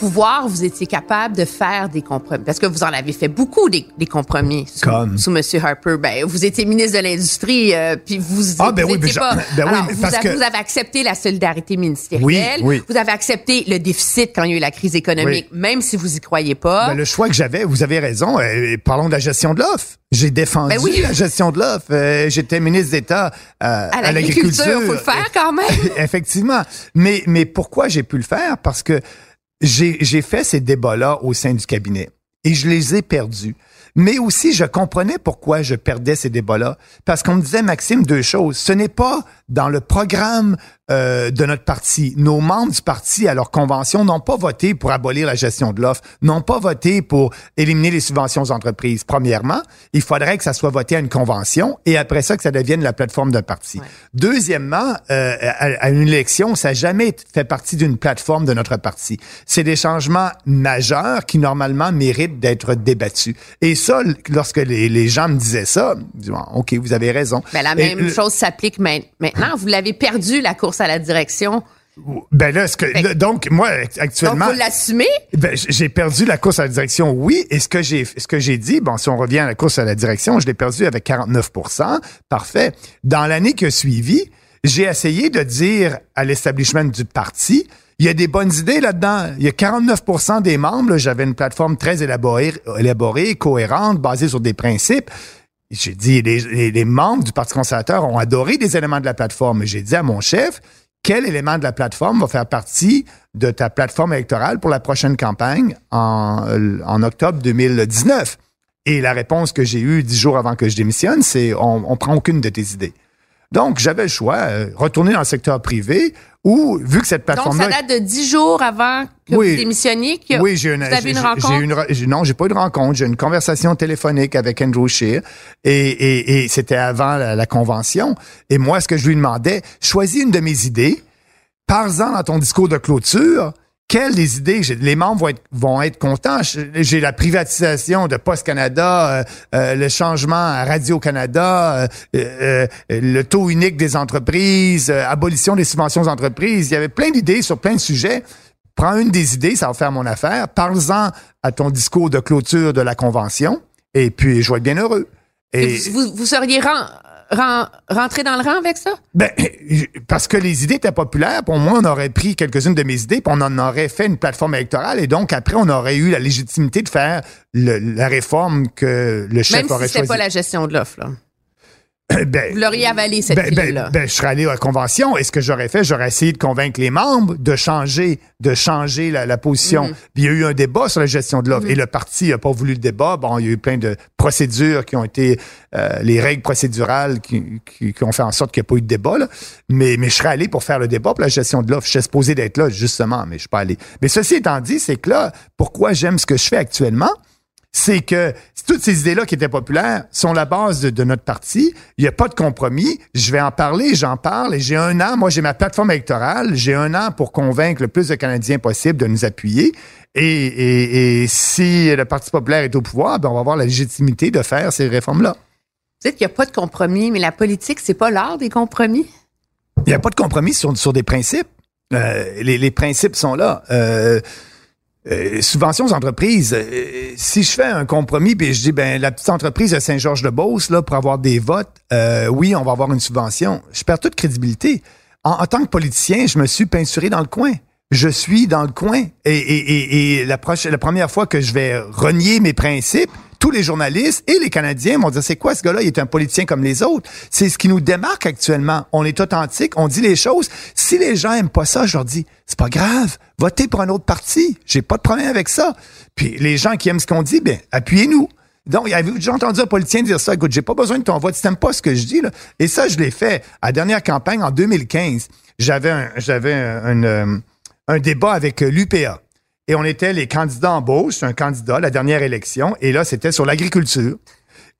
Pouvoir, vous étiez capable de faire des compromis? Parce que vous en avez fait beaucoup des, compromis sous, Comme? sous M. Harper. Ben, vous étiez ministre de l'Industrie, euh, puis vous, ah, ben vous oui, étiez pas... Ben oui, Alors, mais vous, parce avez, que... vous avez accepté la solidarité ministérielle. Oui, oui. Vous avez accepté le déficit quand il y a eu la crise économique, même si vous y croyez pas. Ben, le choix que j'avais, vous avez raison. euh, parlons de la gestion de l'offre. J'ai défendu la gestion de l'offre. Euh, J'étais ministre d'État euh, à l'agriculture, faut le faire quand même. Effectivement. Mais, mais pourquoi j'ai pu le faire? Parce que j'ai fait ces débats-là au sein du cabinet et je les ai perdus. Mais aussi, je comprenais pourquoi je perdais ces débats-là. Parce qu'on me disait, Maxime, deux choses. Ce n'est pas dans le programme euh, de notre parti. Nos membres du parti, à leur convention, n'ont pas voté pour abolir la gestion de l'offre, n'ont pas voté pour éliminer les subventions aux entreprises. Premièrement, il faudrait que ça soit voté à une convention et après ça, que ça devienne la plateforme d'un parti. Ouais. Deuxièmement, euh, à, à une élection, ça n'a jamais fait partie d'une plateforme de notre parti. C'est des changements majeurs qui, normalement, méritent d'être débattus. Et ça, lorsque les, les gens me disaient ça, je dis, Bon, OK, vous avez raison. Ben, la Et même chose s'applique main- maintenant. Vous l'avez perdu, la course à la direction. Ben là, que, donc, moi, Donc, actuellement... vous l'assumez? Ben, j'ai perdu la course à la direction, oui. Et ce que j'ai, ce que j'ai dit, bon, si on revient à la course à la direction, je l'ai perdu avec 49% Parfait. Dans l'année qui a suivi, j'ai essayé de dire à l'establishment du parti, il y a des bonnes idées là-dedans. Il y a 49% des membres. J'avais une plateforme très élaborée, élaborée, cohérente, basée sur des principes. J'ai dit, les, membres du Parti conservateur ont adoré des éléments de la plateforme. J'ai dit à mon chef, quel élément de la plateforme va faire partie de ta plateforme électorale pour la prochaine campagne en, euh, octobre 2019? Et la réponse que j'ai eue dix jours avant que je démissionne, c'est on, on prend aucune de tes idées. Donc, j'avais le choix, euh, retourner dans le secteur privé ou, vu que cette Donc, plateforme-là... ça date de dix jours avant que Oui. vous démissionniez. que Oui, j'ai une, vous avez j'ai- une rencontre. j'ai une non, j'ai pas eu de rencontre. J'ai eu une conversation téléphonique avec Andrew Scheer et, et, et c'était avant la, la convention. Et moi, ce que je lui demandais, choisis une de mes idées, parle-en dans ton discours de clôture. Quelles des idées? Les membres vont être, vont être contents. J'ai la privatisation de Post Canada, euh, euh, le changement à Radio-Canada, euh, euh, euh, le taux unique des entreprises, abolition des subventions aux entreprises. Il y avait plein d'idées sur plein de sujets. Prends une des idées, ça va faire mon affaire. Parle-en à ton discours de clôture de la convention. Et puis, je vais être bien heureux. Et, Vous, vous, seriez ren- ren- rentré dans le rang avec ça? ben, parce que les idées étaient populaires, pour moi, on aurait pris quelques-unes de mes idées, puis on en aurait fait une plateforme électorale, et donc après, on aurait eu la légitimité de faire le- la réforme que le chef Même si aurait c'était choisi. pas la gestion de l'offre. là. Ben, Vous l'auriez avalé, cette ben, ben, pilule-là. ben, je serais allé à la convention et ce que j'aurais fait, j'aurais essayé de convaincre les membres de changer, de changer la, la position. Puis il y a eu un débat sur la gestion de l'offre et le parti n'a pas voulu le débat. Bon, il y a eu plein de procédures qui ont été, euh, les règles procédurales qui, qui, qui ont fait en sorte qu'il n'y a pas eu de débat. Là. Mais, mais je serais allé pour faire le débat pour la gestion de l'offre. Je suis supposé d'être là, justement, mais je suis pas allé. Mais ceci étant dit, c'est que là, pourquoi j'aime ce que je fais actuellement? C'est que toutes ces idées-là qui étaient populaires sont la base de, de notre parti. Il n'y a pas de compromis. Je vais en parler, j'en parle. Et j'ai un an, moi j'ai ma plateforme électorale, j'ai un an pour convaincre le plus de Canadiens possible de nous appuyer. Et, et, et si le Parti populaire est au pouvoir, ben on va avoir la légitimité de faire ces réformes-là. Vous dites qu'il n'y a pas de compromis, mais la politique, c'est pas l'art des compromis? Il n'y a pas de compromis sur, sur des principes. Euh, les, les principes sont là. Euh, euh, subventions aux entreprises. euh, si je fais un compromis puis je dis ben la petite entreprise de Saint-Georges-de-Beauce pour avoir des votes, euh, oui on va avoir une subvention. Je perds toute crédibilité. En, tant que politicien, je me suis peinturé dans le coin. Je suis dans le coin et, et, et, et la, la première fois que je vais renier mes principes, tous les journalistes et les Canadiens vont dire c'est quoi ce gars-là, il est un politicien comme les autres. C'est ce qui nous démarque actuellement. On est authentique, on dit les choses. Si les gens aiment pas ça, je leur dis c'est pas grave, votez pour un autre parti. J'ai pas de problème avec ça. Puis les gens qui aiment ce qu'on dit, ben appuyez-nous. Donc, avez-vous déjà entendu un politicien dire ça? Écoute, j'ai pas besoin de ton vote, tu n'aimes pas ce que je dis, là. Et ça, je l'ai fait à la dernière campagne en 2015. J'avais un, un, euh, un débat avec l'UPA. Et on était les candidats en bauche, un candidat, la dernière élection, et là, c'était sur l'agriculture.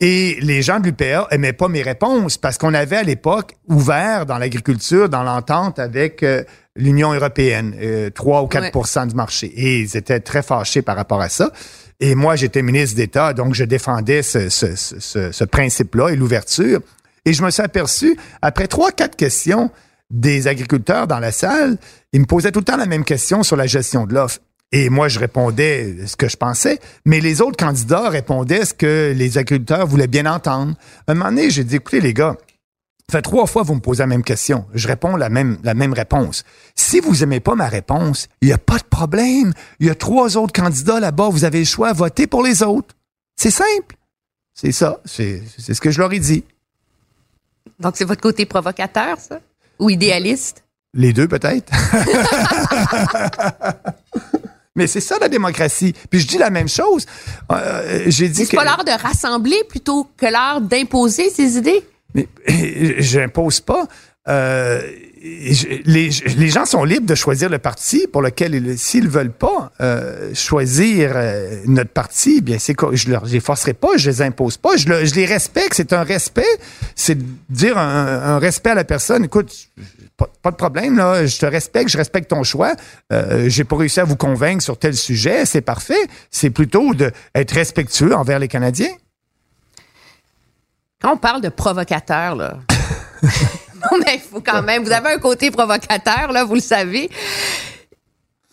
Et les gens de l'UPA aimaient pas mes réponses parce qu'on avait à l'époque ouvert dans l'agriculture, dans l'entente avec euh, l'Union européenne, euh, 3 ou 4% du marché. Et ils étaient très fâchés par rapport à ça. Et moi, j'étais ministre d'État, donc je défendais ce, ce, ce, ce principe-là et l'ouverture. Et je me suis aperçu, après trois, quatre questions des agriculteurs dans la salle, ils me posaient tout le temps la même question sur la gestion de l'offre. Et moi, je répondais ce que je pensais, mais les autres candidats répondaient ce que les agriculteurs voulaient bien entendre. un moment donné, j'ai dit, écoutez les gars, ça fait trois fois que vous me posez la même question. Je réponds la même, la même réponse. Si vous aimez pas ma réponse, il n'y a pas de problème. Il y a trois autres candidats là-bas. Vous avez le choix. Votez pour les autres. C'est simple. C'est ça. C'est ce que je leur ai dit. Donc, c'est votre côté provocateur, ça? Ou idéaliste? Les deux, peut-être. Mais c'est ça la démocratie. Puis je dis la même chose. Euh, j'ai dit c'est pas l'heure de rassembler plutôt que l'heure d'imposer ses idées. Mais j'impose pas. Euh, les, les, gens sont libres de choisir le parti pour lequel, s'ils veulent pas euh, choisir euh, notre parti, bien c'est je leur les forcerai pas, je les impose pas, je, je les respecte. C'est un respect, c'est dire un, un, respect à la personne. Écoute, pas, de problème là, je te respecte, je respecte ton choix. Euh, J'ai pas réussi à vous convaincre sur tel sujet, c'est parfait. C'est plutôt d'être respectueux envers les Canadiens. Quand on parle de provocateur là. non, mais il faut quand même. Vous avez un côté provocateur, là, vous le savez.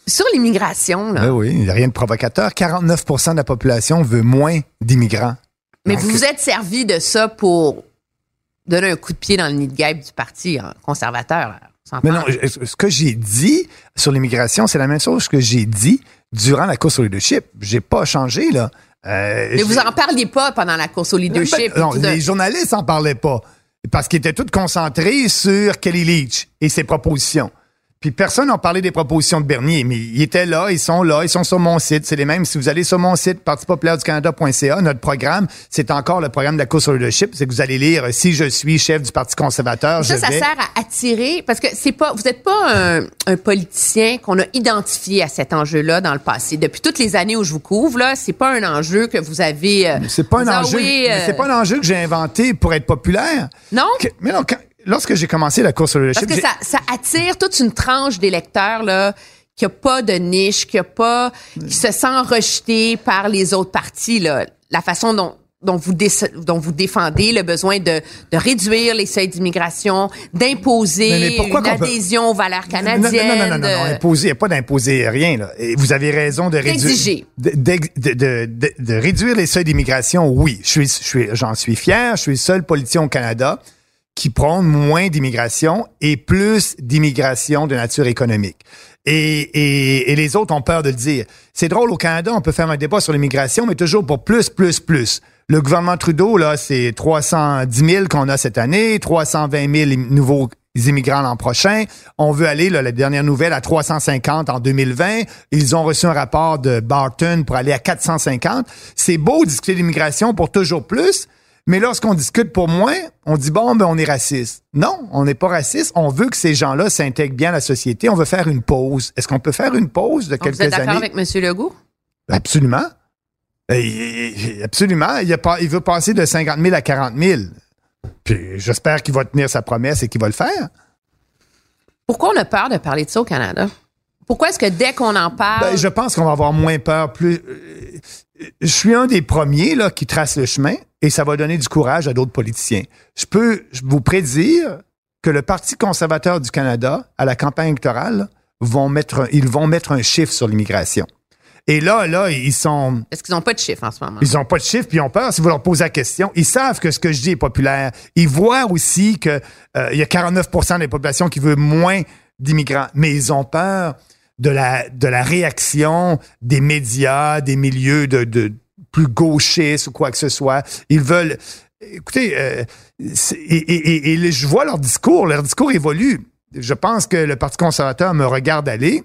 Sur l'immigration, là. Ben oui, il n'y a rien de provocateur. 49% de la population veut moins d'immigrants. Mais vous vous êtes servi de ça pour donner un coup de pied dans le nid de guêpe du Parti hein, conservateur. Mais non, ce que j'ai dit sur l'immigration, c'est la même chose que j'ai dit durant la course au leadership. J'ai pas changé, là. Euh, mais vous en parliez pas pendant la course au leadership. Ben, non, les journalistes en parlaient pas parce qu'ils étaient tous concentrés sur Kelly Leach et ses propositions. Puis personne n'a parlé des propositions de Bernier, mais ils étaient là, ils sont là, ils sont sur mon site. C'est les mêmes. Si vous allez sur mon site, partipopulaire-du-canada.ca, notre programme, c'est encore le programme de la course au leadership. C'est que vous allez lire si je suis chef du Parti conservateur. Ça, je ça sert à attirer, parce que c'est pas, vous n'êtes pas un, politicien qu'on a identifié à cet enjeu-là dans le passé. Depuis toutes les années où je vous couvre, là, c'est pas un enjeu que vous avez. Euh, c'est pas un enjeu. Euh, c'est pas un enjeu que j'ai inventé pour être populaire. Non? mais non, lorsque j'ai commencé la course au leadership... Parce que ça, ça, attire toute une tranche d'électeurs, là, qui a pas de niche, qui a pas, qui se sent rejeté par les autres partis, là. La façon dont, dont vous, dont vous défendez le besoin de, de réduire les seuils d'immigration, d'imposer une adhésion aux valeurs canadiennes. Non, non, non, non, non, imposer, pas d'imposer rien. Là. Et vous avez raison de réduire, de, de, de, réduire les seuils d'immigration. Oui, je suis, je suis, j'en suis fier. Je suis le seul politicien au Canada qui prônent moins d'immigration et plus d'immigration de nature économique. Et, et, et, les autres ont peur de le dire. C'est drôle, au Canada, on peut faire un débat sur l'immigration, mais toujours pour plus, plus, plus. Le gouvernement Trudeau, là, c'est 310 000 qu'on a cette année, 320 000 nouveaux immigrants l'an prochain. On veut aller, là, la dernière nouvelle, à 350 en 2020. Ils ont reçu un rapport de Barton pour aller à 450. C'est beau discuter d'immigration pour toujours plus, mais lorsqu'on discute pour moins, on dit bon, ben on est raciste. Non, on n'est pas raciste. On veut que ces gens-là s'intègrent bien à la société. On veut faire une pause. Est-ce qu'on peut faire une pause de quelques années? Vous êtes d'accord avec M. Legault? Absolument. Absolument. Il, a, il veut passer de 50 000 à 40 000. Puis j'espère qu'il va tenir sa promesse et qu'il va le faire. Pourquoi on a peur de parler de ça au Canada? Pourquoi est-ce que dès qu'on en parle. Ben, je pense qu'on va avoir moins peur. Plus, euh, je suis un des premiers là, qui trace le chemin et ça va donner du courage à d'autres politiciens. Je peux vous prédire que le Parti conservateur du Canada, à la campagne électorale, vont mettre, ils vont mettre un chiffre sur l'immigration. Et là, là, ils sont. Est-ce qu'ils n'ont pas de chiffre en ce moment? Ils n'ont pas de chiffre, puis ils ont peur si vous leur posez la question. Ils savent que ce que je dis est populaire. Ils voient aussi qu'il euh, y a 49% de la population qui veut moins d'immigrants, mais ils ont peur de la, de la réaction des médias, des milieux de, de plus gauchistes ou quoi que ce soit. Ils veulent... Écoutez, euh, et, et, et, je vois leur discours, leur discours évolue. Je pense que le Parti conservateur me regarde aller.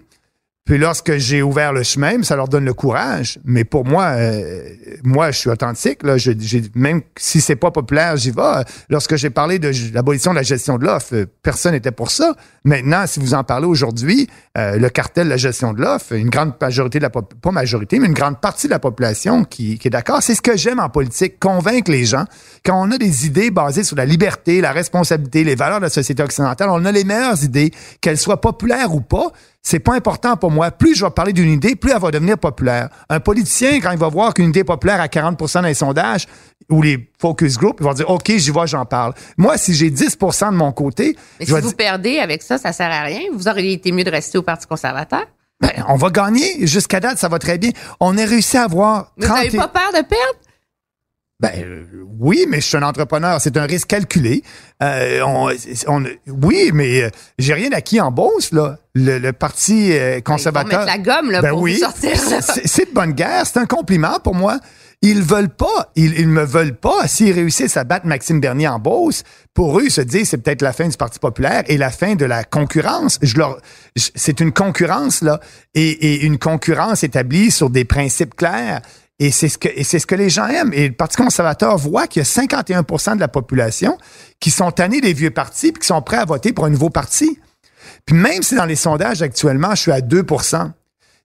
Puis lorsque j'ai ouvert le chemin, ça leur donne le courage. Mais pour moi, euh, moi, je suis authentique. Là. Je, même si c'est pas populaire, j'y vais. Lorsque j'ai parlé de l'abolition de la gestion de l'offre, euh, personne n'était pour ça. Maintenant, si vous en parlez aujourd'hui, euh, le cartel de la gestion de l'offre, une grande majorité de la pas majorité, mais une grande partie de la population qui, qui est d'accord. C'est ce que j'aime en politique, convaincre les gens. Quand on a des idées basées sur la liberté, la responsabilité, les valeurs de la société occidentale, on a les meilleures idées, qu'elles soient populaires ou pas. C'est pas important pour moi. Plus je vais parler d'une idée, plus elle va devenir populaire. Un politicien, quand il va voir qu'une idée est populaire à 40% dans les sondages ou les focus groups, il va dire OK, j'y vais, j'en parle. Moi, si j'ai 10% de mon côté, Mais je si vous dire, perdez avec ça, ça sert à rien. Vous auriez été mieux de rester au Parti conservateur. ben, on va gagner. Jusqu'à date, ça va très bien. On a réussi à avoir Vous n'avez 30 et- pas peur de perdre? Ben euh, oui, mais je suis un entrepreneur. C'est un risque calculé. Euh, on, on- oui, mais euh, j'ai rien acquis en bourse là. Le, le parti euh, faut conservateur. mettre la gomme là, Ben pour oui, sortir. c'est de bonne guerre. C'est un compliment pour moi. Ils veulent pas, ils, ils me veulent pas. S'ils réussissent à battre Maxime Bernier en Beauce, pour eux, ils se disent c'est peut-être la fin du Parti populaire et la fin de la concurrence. Je leur, je- c'est une concurrence là, et, et une concurrence établie sur des principes clairs. Et c'est ce que les gens aiment. Et le Parti conservateur voit qu'il y a 51% de la population qui sont tannés des vieux partis puis qui sont prêts à voter pour un nouveau parti. Puis même si dans les sondages actuellement, je suis à 2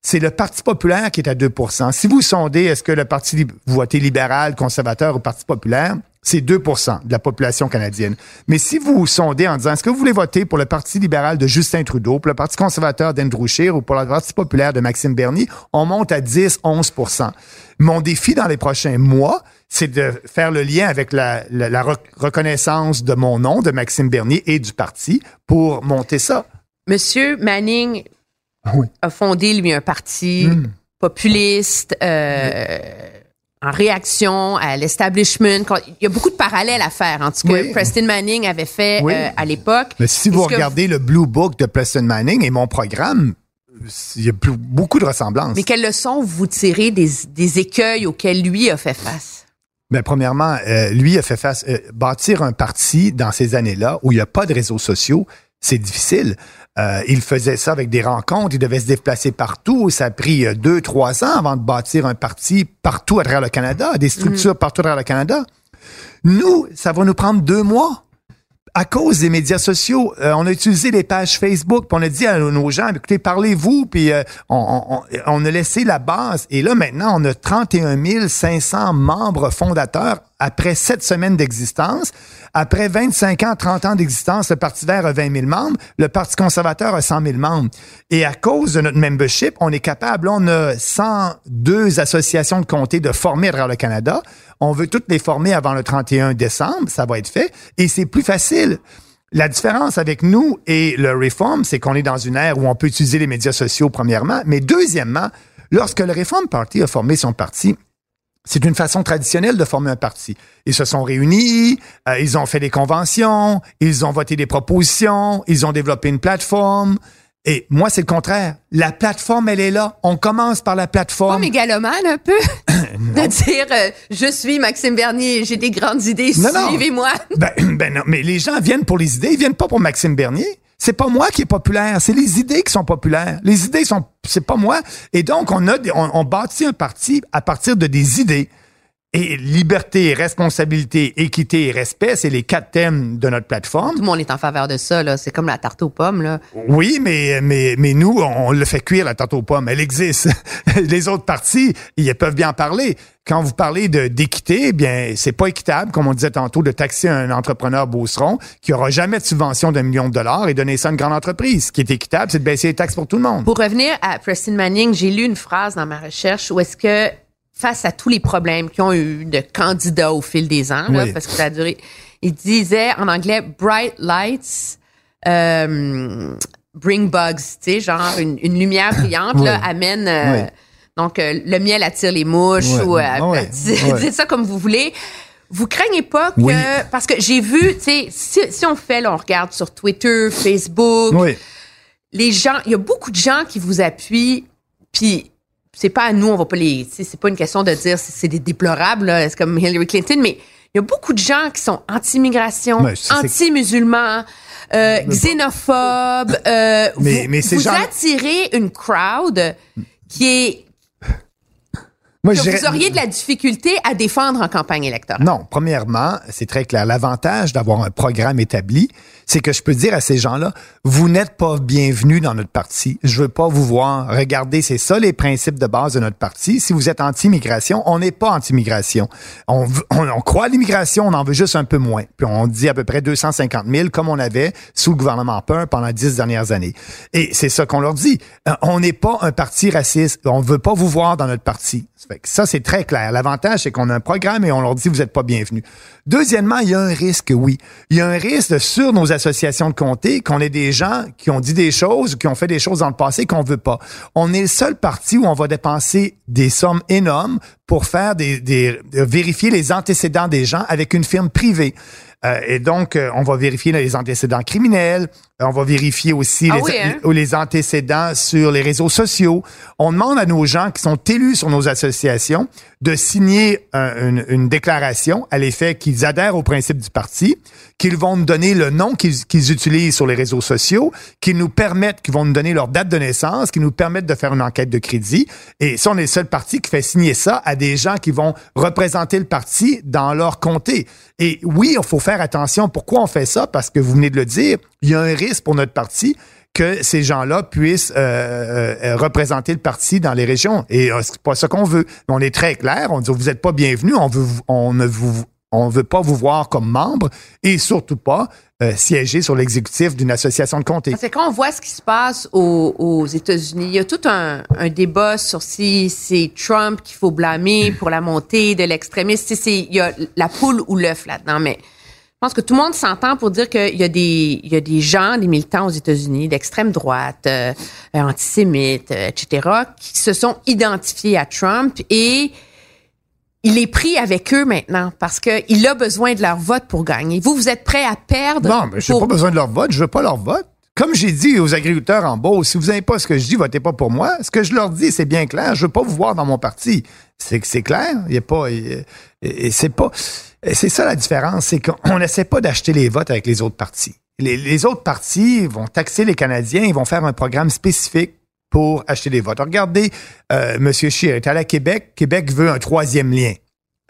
c'est le Parti populaire qui est à 2% Si vous sondez, est-ce que le Parti, votez libéral, conservateur ou Parti populaire, c'est 2% de la population canadienne. Mais si vous sondez en disant, est-ce que vous voulez voter pour le Parti libéral de Justin Trudeau, pour le Parti conservateur d'Andrew Scheer ou pour le Parti populaire de Maxime Bernier, on monte à 10, 11% Mon défi dans les prochains mois, c'est de faire le lien avec la, la- la rec- reconnaissance de mon nom, de Maxime Bernier et du parti pour monter ça. Monsieur Manning Oui. a fondé, lui, un parti Hmm. populiste, euh, en réaction à l'establishment. Il y a beaucoup de parallèles à faire, en tout cas. Oui. Preston Manning avait fait Oui. euh, à l'époque. Mais si vous que regardez le Blue Book de Preston Manning et mon programme, il y a plus- beaucoup de ressemblances. Mais quelles leçons vous tirez des, des écueils auxquels lui a fait face? Ben, premièrement, euh, lui a fait face euh, bâtir un parti dans ces années-là où il n'y a pas de réseaux sociaux, c'est difficile. Euh, il faisait ça avec des rencontres, il devait se déplacer partout. Ça a pris euh, deux, trois ans avant de bâtir un parti partout à travers le Canada, des structures partout à travers le Canada. Nous, ça va nous prendre deux mois. À cause des médias sociaux, euh, on a utilisé les pages Facebook, puis on a dit à nos- nos gens, écoutez, parlez-vous, puis euh, on, on- on a laissé la base. Et là, maintenant, on a 31 500 membres fondateurs après sept semaines d'existence. Après 25 ans, 30 ans d'existence, le Parti vert a 20 000 membres, le Parti conservateur a 100 000 membres. Et à cause de notre membership, on est capable, on a 102 associations de comtés de former à le Canada. On veut toutes les former avant le 31 décembre, ça va être fait. Et c'est plus facile. La différence avec nous et le Reform, c'est qu'on est dans une ère où on peut utiliser les médias sociaux, premièrement. Mais deuxièmement, lorsque le Reform Party a formé son parti, c'est une façon traditionnelle de former un parti. Ils se sont réunis, euh, ils ont fait des conventions, ils ont voté des propositions, ils ont développé une plateforme. Et moi, c'est le contraire. La plateforme, elle est là. On commence par la Pas plateforme. mégalomane un peu? de dire, euh, je suis Maxime Bernier, j'ai des grandes idées, suivez-moi. Ben, ben non, mais les gens viennent pour les idées, ils viennent pas pour Maxime Bernier. C'est pas moi qui est populaire, c'est les idées qui sont populaires. Les idées sont, c'est pas moi. Et donc, on a, des- on, on bâtit un parti à partir de des idées. Et liberté, responsabilité, équité et respect, c'est les quatre thèmes de notre plateforme. Tout le monde est en faveur de ça, là. C'est comme la tarte aux pommes, là. Oui, mais, mais, mais nous, on le fait cuire, la tarte aux pommes. Elle existe. Les autres partis, ils peuvent bien en parler. Quand vous parlez de, d'équité, eh bien, c'est pas équitable, comme on disait tantôt, de taxer un entrepreneur beauceron qui aura jamais de subvention d'un million de dollars et donner ça à une grande entreprise. Ce qui est équitable, c'est de baisser les taxes pour tout le monde. Pour revenir à Preston Manning, j'ai lu une phrase dans ma recherche où est-ce que, face à tous les problèmes qui ont eu de candidats au fil des ans, là, parce que ça a duré, il disait en anglais bright lights euh, bring bugs, tu sais, genre une, une lumière brillante là, amène. euh, Oui. Donc, euh, le miel attire les mouches ou euh, dites ça comme vous voulez. Vous craignez pas que parce que j'ai vu, tu sais, si, si on fait, là, on regarde sur Twitter, Facebook, Oui. les gens, il y a beaucoup de gens qui vous appuient, puis c'est pas à nous, on va pas les, c'est pas une question de dire c'est c'est des déplorables, c'est comme Hillary Clinton, mais il y a beaucoup de gens qui sont anti-immigration, anti-musulmans, euh, xénophobes. Euh, Mais- vous mais vous attirez une crowd qui est Moi, que vous auriez de la difficulté à défendre en campagne électorale. Non, premièrement, c'est très clair. L'avantage d'avoir un programme établi, c'est que je peux dire à ces gens-là, vous n'êtes pas bienvenus dans notre parti. Je veux pas vous voir. Regardez, c'est ça les principes de base de notre parti. Si vous êtes anti-immigration, on n'est pas anti-immigration. On, croit à l'immigration, on en veut juste un peu moins. Puis on dit à peu près 250 000, comme on avait sous le gouvernement Peur pendant dix dernières années. Et c'est ça qu'on leur dit. Euh, On n'est pas un parti raciste. On veut pas vous voir dans notre parti. Ça c'est très clair. L'avantage, c'est qu'on a un programme et on leur dit, vous n'êtes pas bienvenus. Deuxièmement, il y a un risque, oui. Il y a un risque sur nos associations de comté qu'on ait des gens qui ont dit des choses, qui ont fait des choses dans le passé qu'on veut pas. On est le seul parti où on va dépenser des sommes énormes pour faire des, des de vérifier les antécédents des gens avec une firme privée. Euh, et donc, euh, on va vérifier les antécédents criminels. On va vérifier aussi Ah les, oui, hein? les antécédents sur les réseaux sociaux. On demande à nos gens qui sont élus sur nos associations de signer un- une, une déclaration à l'effet qu'ils adhèrent au principe du parti, qu'ils vont nous donner le nom qu'ils qu'ils utilisent sur les réseaux sociaux, qu'ils nous permettent, qu'ils vont nous donner leur date de naissance, qu'ils nous permettent de faire une enquête de crédit. Et ça, on est le seul parti qui fait signer ça à des gens qui vont représenter le parti dans leur comté. Et oui, il faut faire attention. Pourquoi on fait ça? Parce que vous venez de le dire, il y a un risque pour notre parti que ces gens-là puissent euh, euh, représenter le parti dans les régions. Et euh, c'est pas ça qu'on veut. On est très clair. On dit vous êtes pas bienvenus. On veut, on ne vous, on veut pas vous voir comme membre et surtout pas euh, siéger sur l'exécutif d'une association de comté. Que quand on voit ce qui se passe aux, États-Unis, il y a tout un, un débat sur si c'est Trump qu'il faut blâmer pour la montée de l'extrémisme. Si c'est- Il y a la poule ou l'œuf là-dedans. Mais je pense que tout le monde s'entend pour dire qu'il y, a des- il y a des gens, des militants aux États-Unis d'extrême droite, euh, antisémites, euh, etc., qui se sont identifiés à Trump et il est pris avec eux maintenant parce qu'il a besoin de leur vote pour gagner. Vous, vous êtes prêt à perdre? Non, mais j'ai pour- pas besoin de leur vote. Je veux pas leur vote. Comme j'ai dit aux agriculteurs en bas, si vous n'aimez pas ce que je dis, votez pas pour moi. Ce que je leur dis, c'est bien clair. Je veux pas vous voir dans mon parti. C'est c'est clair. Il y a pas, c'est pas, c'est ça la différence, c'est qu'on n'essaie pas d'acheter les votes avec les autres partis. Les, les autres partis vont taxer les Canadiens, ils vont faire un programme spécifique pour acheter des votes. Regardez, euh, M. Scheer est allé à Québec. Québec veut un troisième lien.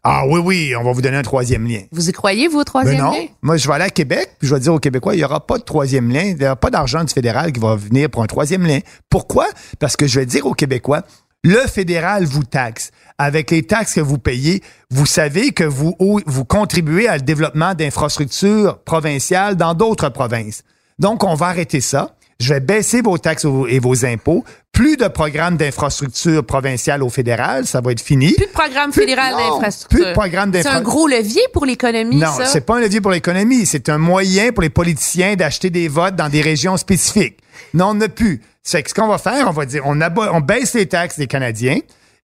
Ah oui, oui, on va vous donner un troisième lien. Vous y croyez, vous, au Mais troisième non. lien? Moi, je vais aller à Québec, puis je vais dire aux Québécois, il n'y aura pas de troisième lien, il n'y aura pas d'argent du fédéral qui va venir pour un troisième lien. Pourquoi? Parce que je vais dire aux Québécois, le fédéral vous taxe. Avec les taxes que vous payez, vous savez que vous, vous contribuez à le développement d'infrastructures provinciales dans d'autres provinces. Donc, on va arrêter ça. Je vais baisser vos taxes et vos impôts. Plus de programmes d'infrastructures provinciales au fédéral, ça va être fini. Plus de programme Plus- fédéral non, d'infrastructure. plus de programme C'est un gros levier pour l'économie, Non, c'est pas un levier pour l'économie. C'est un moyen pour les politiciens d'acheter des votes dans des régions spécifiques. Non, on n'a plus. C'est que ce qu'on va faire, on va dire, on baisse les taxes des Canadiens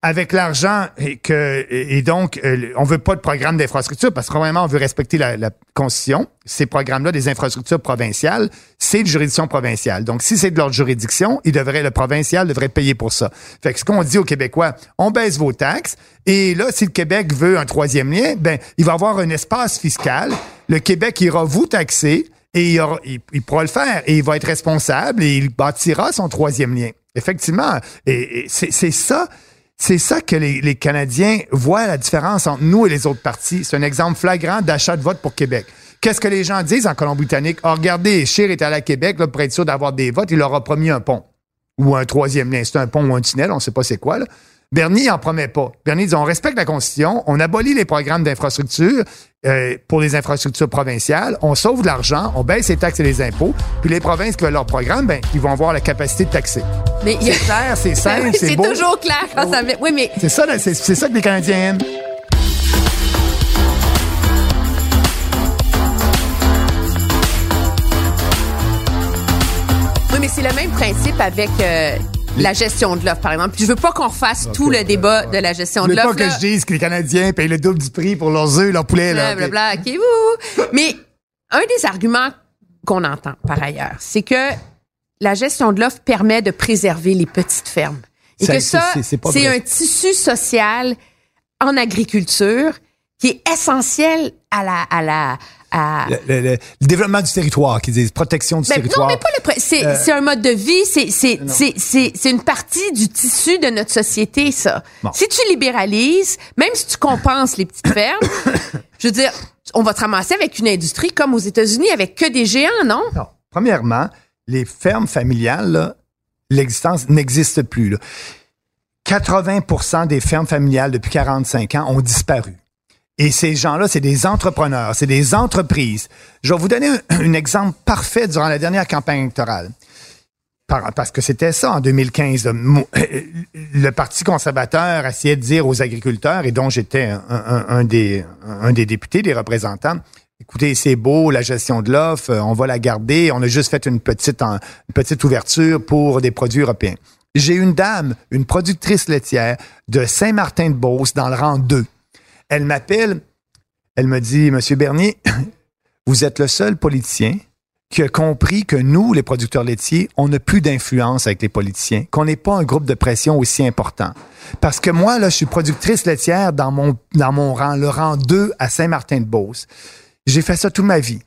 avec l'argent et que et donc euh, on veut pas de programme d'infrastructure parce que vraiment on veut respecter la, la constitution. Ces programmes-là des infrastructures provinciales, c'est de juridiction provinciale. Donc si c'est de leur juridiction, il devrait le provincial devrait payer pour ça. Fait que ce qu'on dit aux Québécois, on baisse vos taxes et là si le Québec veut un troisième lien, ben il va avoir un espace fiscal. Le Québec ira vous taxer et il, aura- il- pourra le faire et il va être responsable et il bâtira son troisième lien. Effectivement, et, et c'est ça. C'est ça que les, Canadiens voient la différence entre nous et les autres partis. C'est un exemple flagrant d'achat de vote pour Québec. Qu'est-ce que les gens disent en Colombie-Britannique? Ah, regardez, Scheer est allé à Québec là, pour être sûr d'avoir des votes. Il leur a promis un pont ou un troisième lien. C'est un pont ou un tunnel, on ne sait pas c'est quoi. Là. Bernier n'en promet pas. Bernier dit on respecte la Constitution, on abolit les programmes d'infrastructure euh, pour les infrastructures provinciales, on sauve de l'argent, on baisse les taxes et les impôts, puis les provinces qui veulent leur programme, ben, ils vont avoir la capacité de taxer. Mais C'est clair, c'est simple, c'est c'est toujours clair quand ça. Oui, mais C'est ça, c'est ça que les Canadiens aiment. Oui, mais c'est le même principe avec euh, la gestion de l'offre, par exemple. Puis je veux pas qu'on refasse tout le débat de la gestion Je de veux pas l'offre. que je dise que les Canadiens payent le double du prix pour leurs œufs, leurs poulets. Là, ok, wouhou. Mais un des arguments qu'on entend par ailleurs, c'est que la gestion de l'offre permet de préserver les petites fermes. Et Ça, que c'est- ça, c'est- un tissu social en agriculture qui est essentiel à la, à la, à Le, le- le- le développement du territoire, qu'ils disent protection du Ben, territoire. non, mais pas le. C'est Euh, c'est un mode de vie. C'est c'est c'est c'est c'est une partie du tissu de notre société, ça. Bon. Si tu libéralises, même si tu compenses les petites fermes, je veux dire, on va te ramasser avec une industrie comme aux États-Unis avec que des géants, non? Non. Premièrement, les fermes familiales, là, l'existence n'existe plus. là. 80% des fermes familiales depuis 45 ans ont disparu. Et ces gens-là, c'est des entrepreneurs, c'est des entreprises. Je vais vous donner un, exemple parfait durant la dernière campagne électorale. Par- parce que c'était ça en 2015. Le, mo- le Parti conservateur essayait de dire aux agriculteurs, et dont j'étais un, des, un des députés, des représentants, écoutez, c'est beau, la gestion de l'offre, euh, on va la garder, on a juste fait une petite, une petite ouverture pour des produits européens. J'ai une dame, une productrice laitière de Saint-Martin-de-Beauce dans le rang 2. Elle m'appelle, elle me dit, Monsieur Bernier, vous êtes le seul politicien qui a compris que nous, les producteurs laitiers, on n'a plus d'influence avec les politiciens, qu'on n'est pas un groupe de pression aussi important. Parce que moi, là, je suis productrice laitière dans mon, dans mon rang, le rang 2 à Saint-Martin-de-Beauce. J'ai fait ça toute ma vie.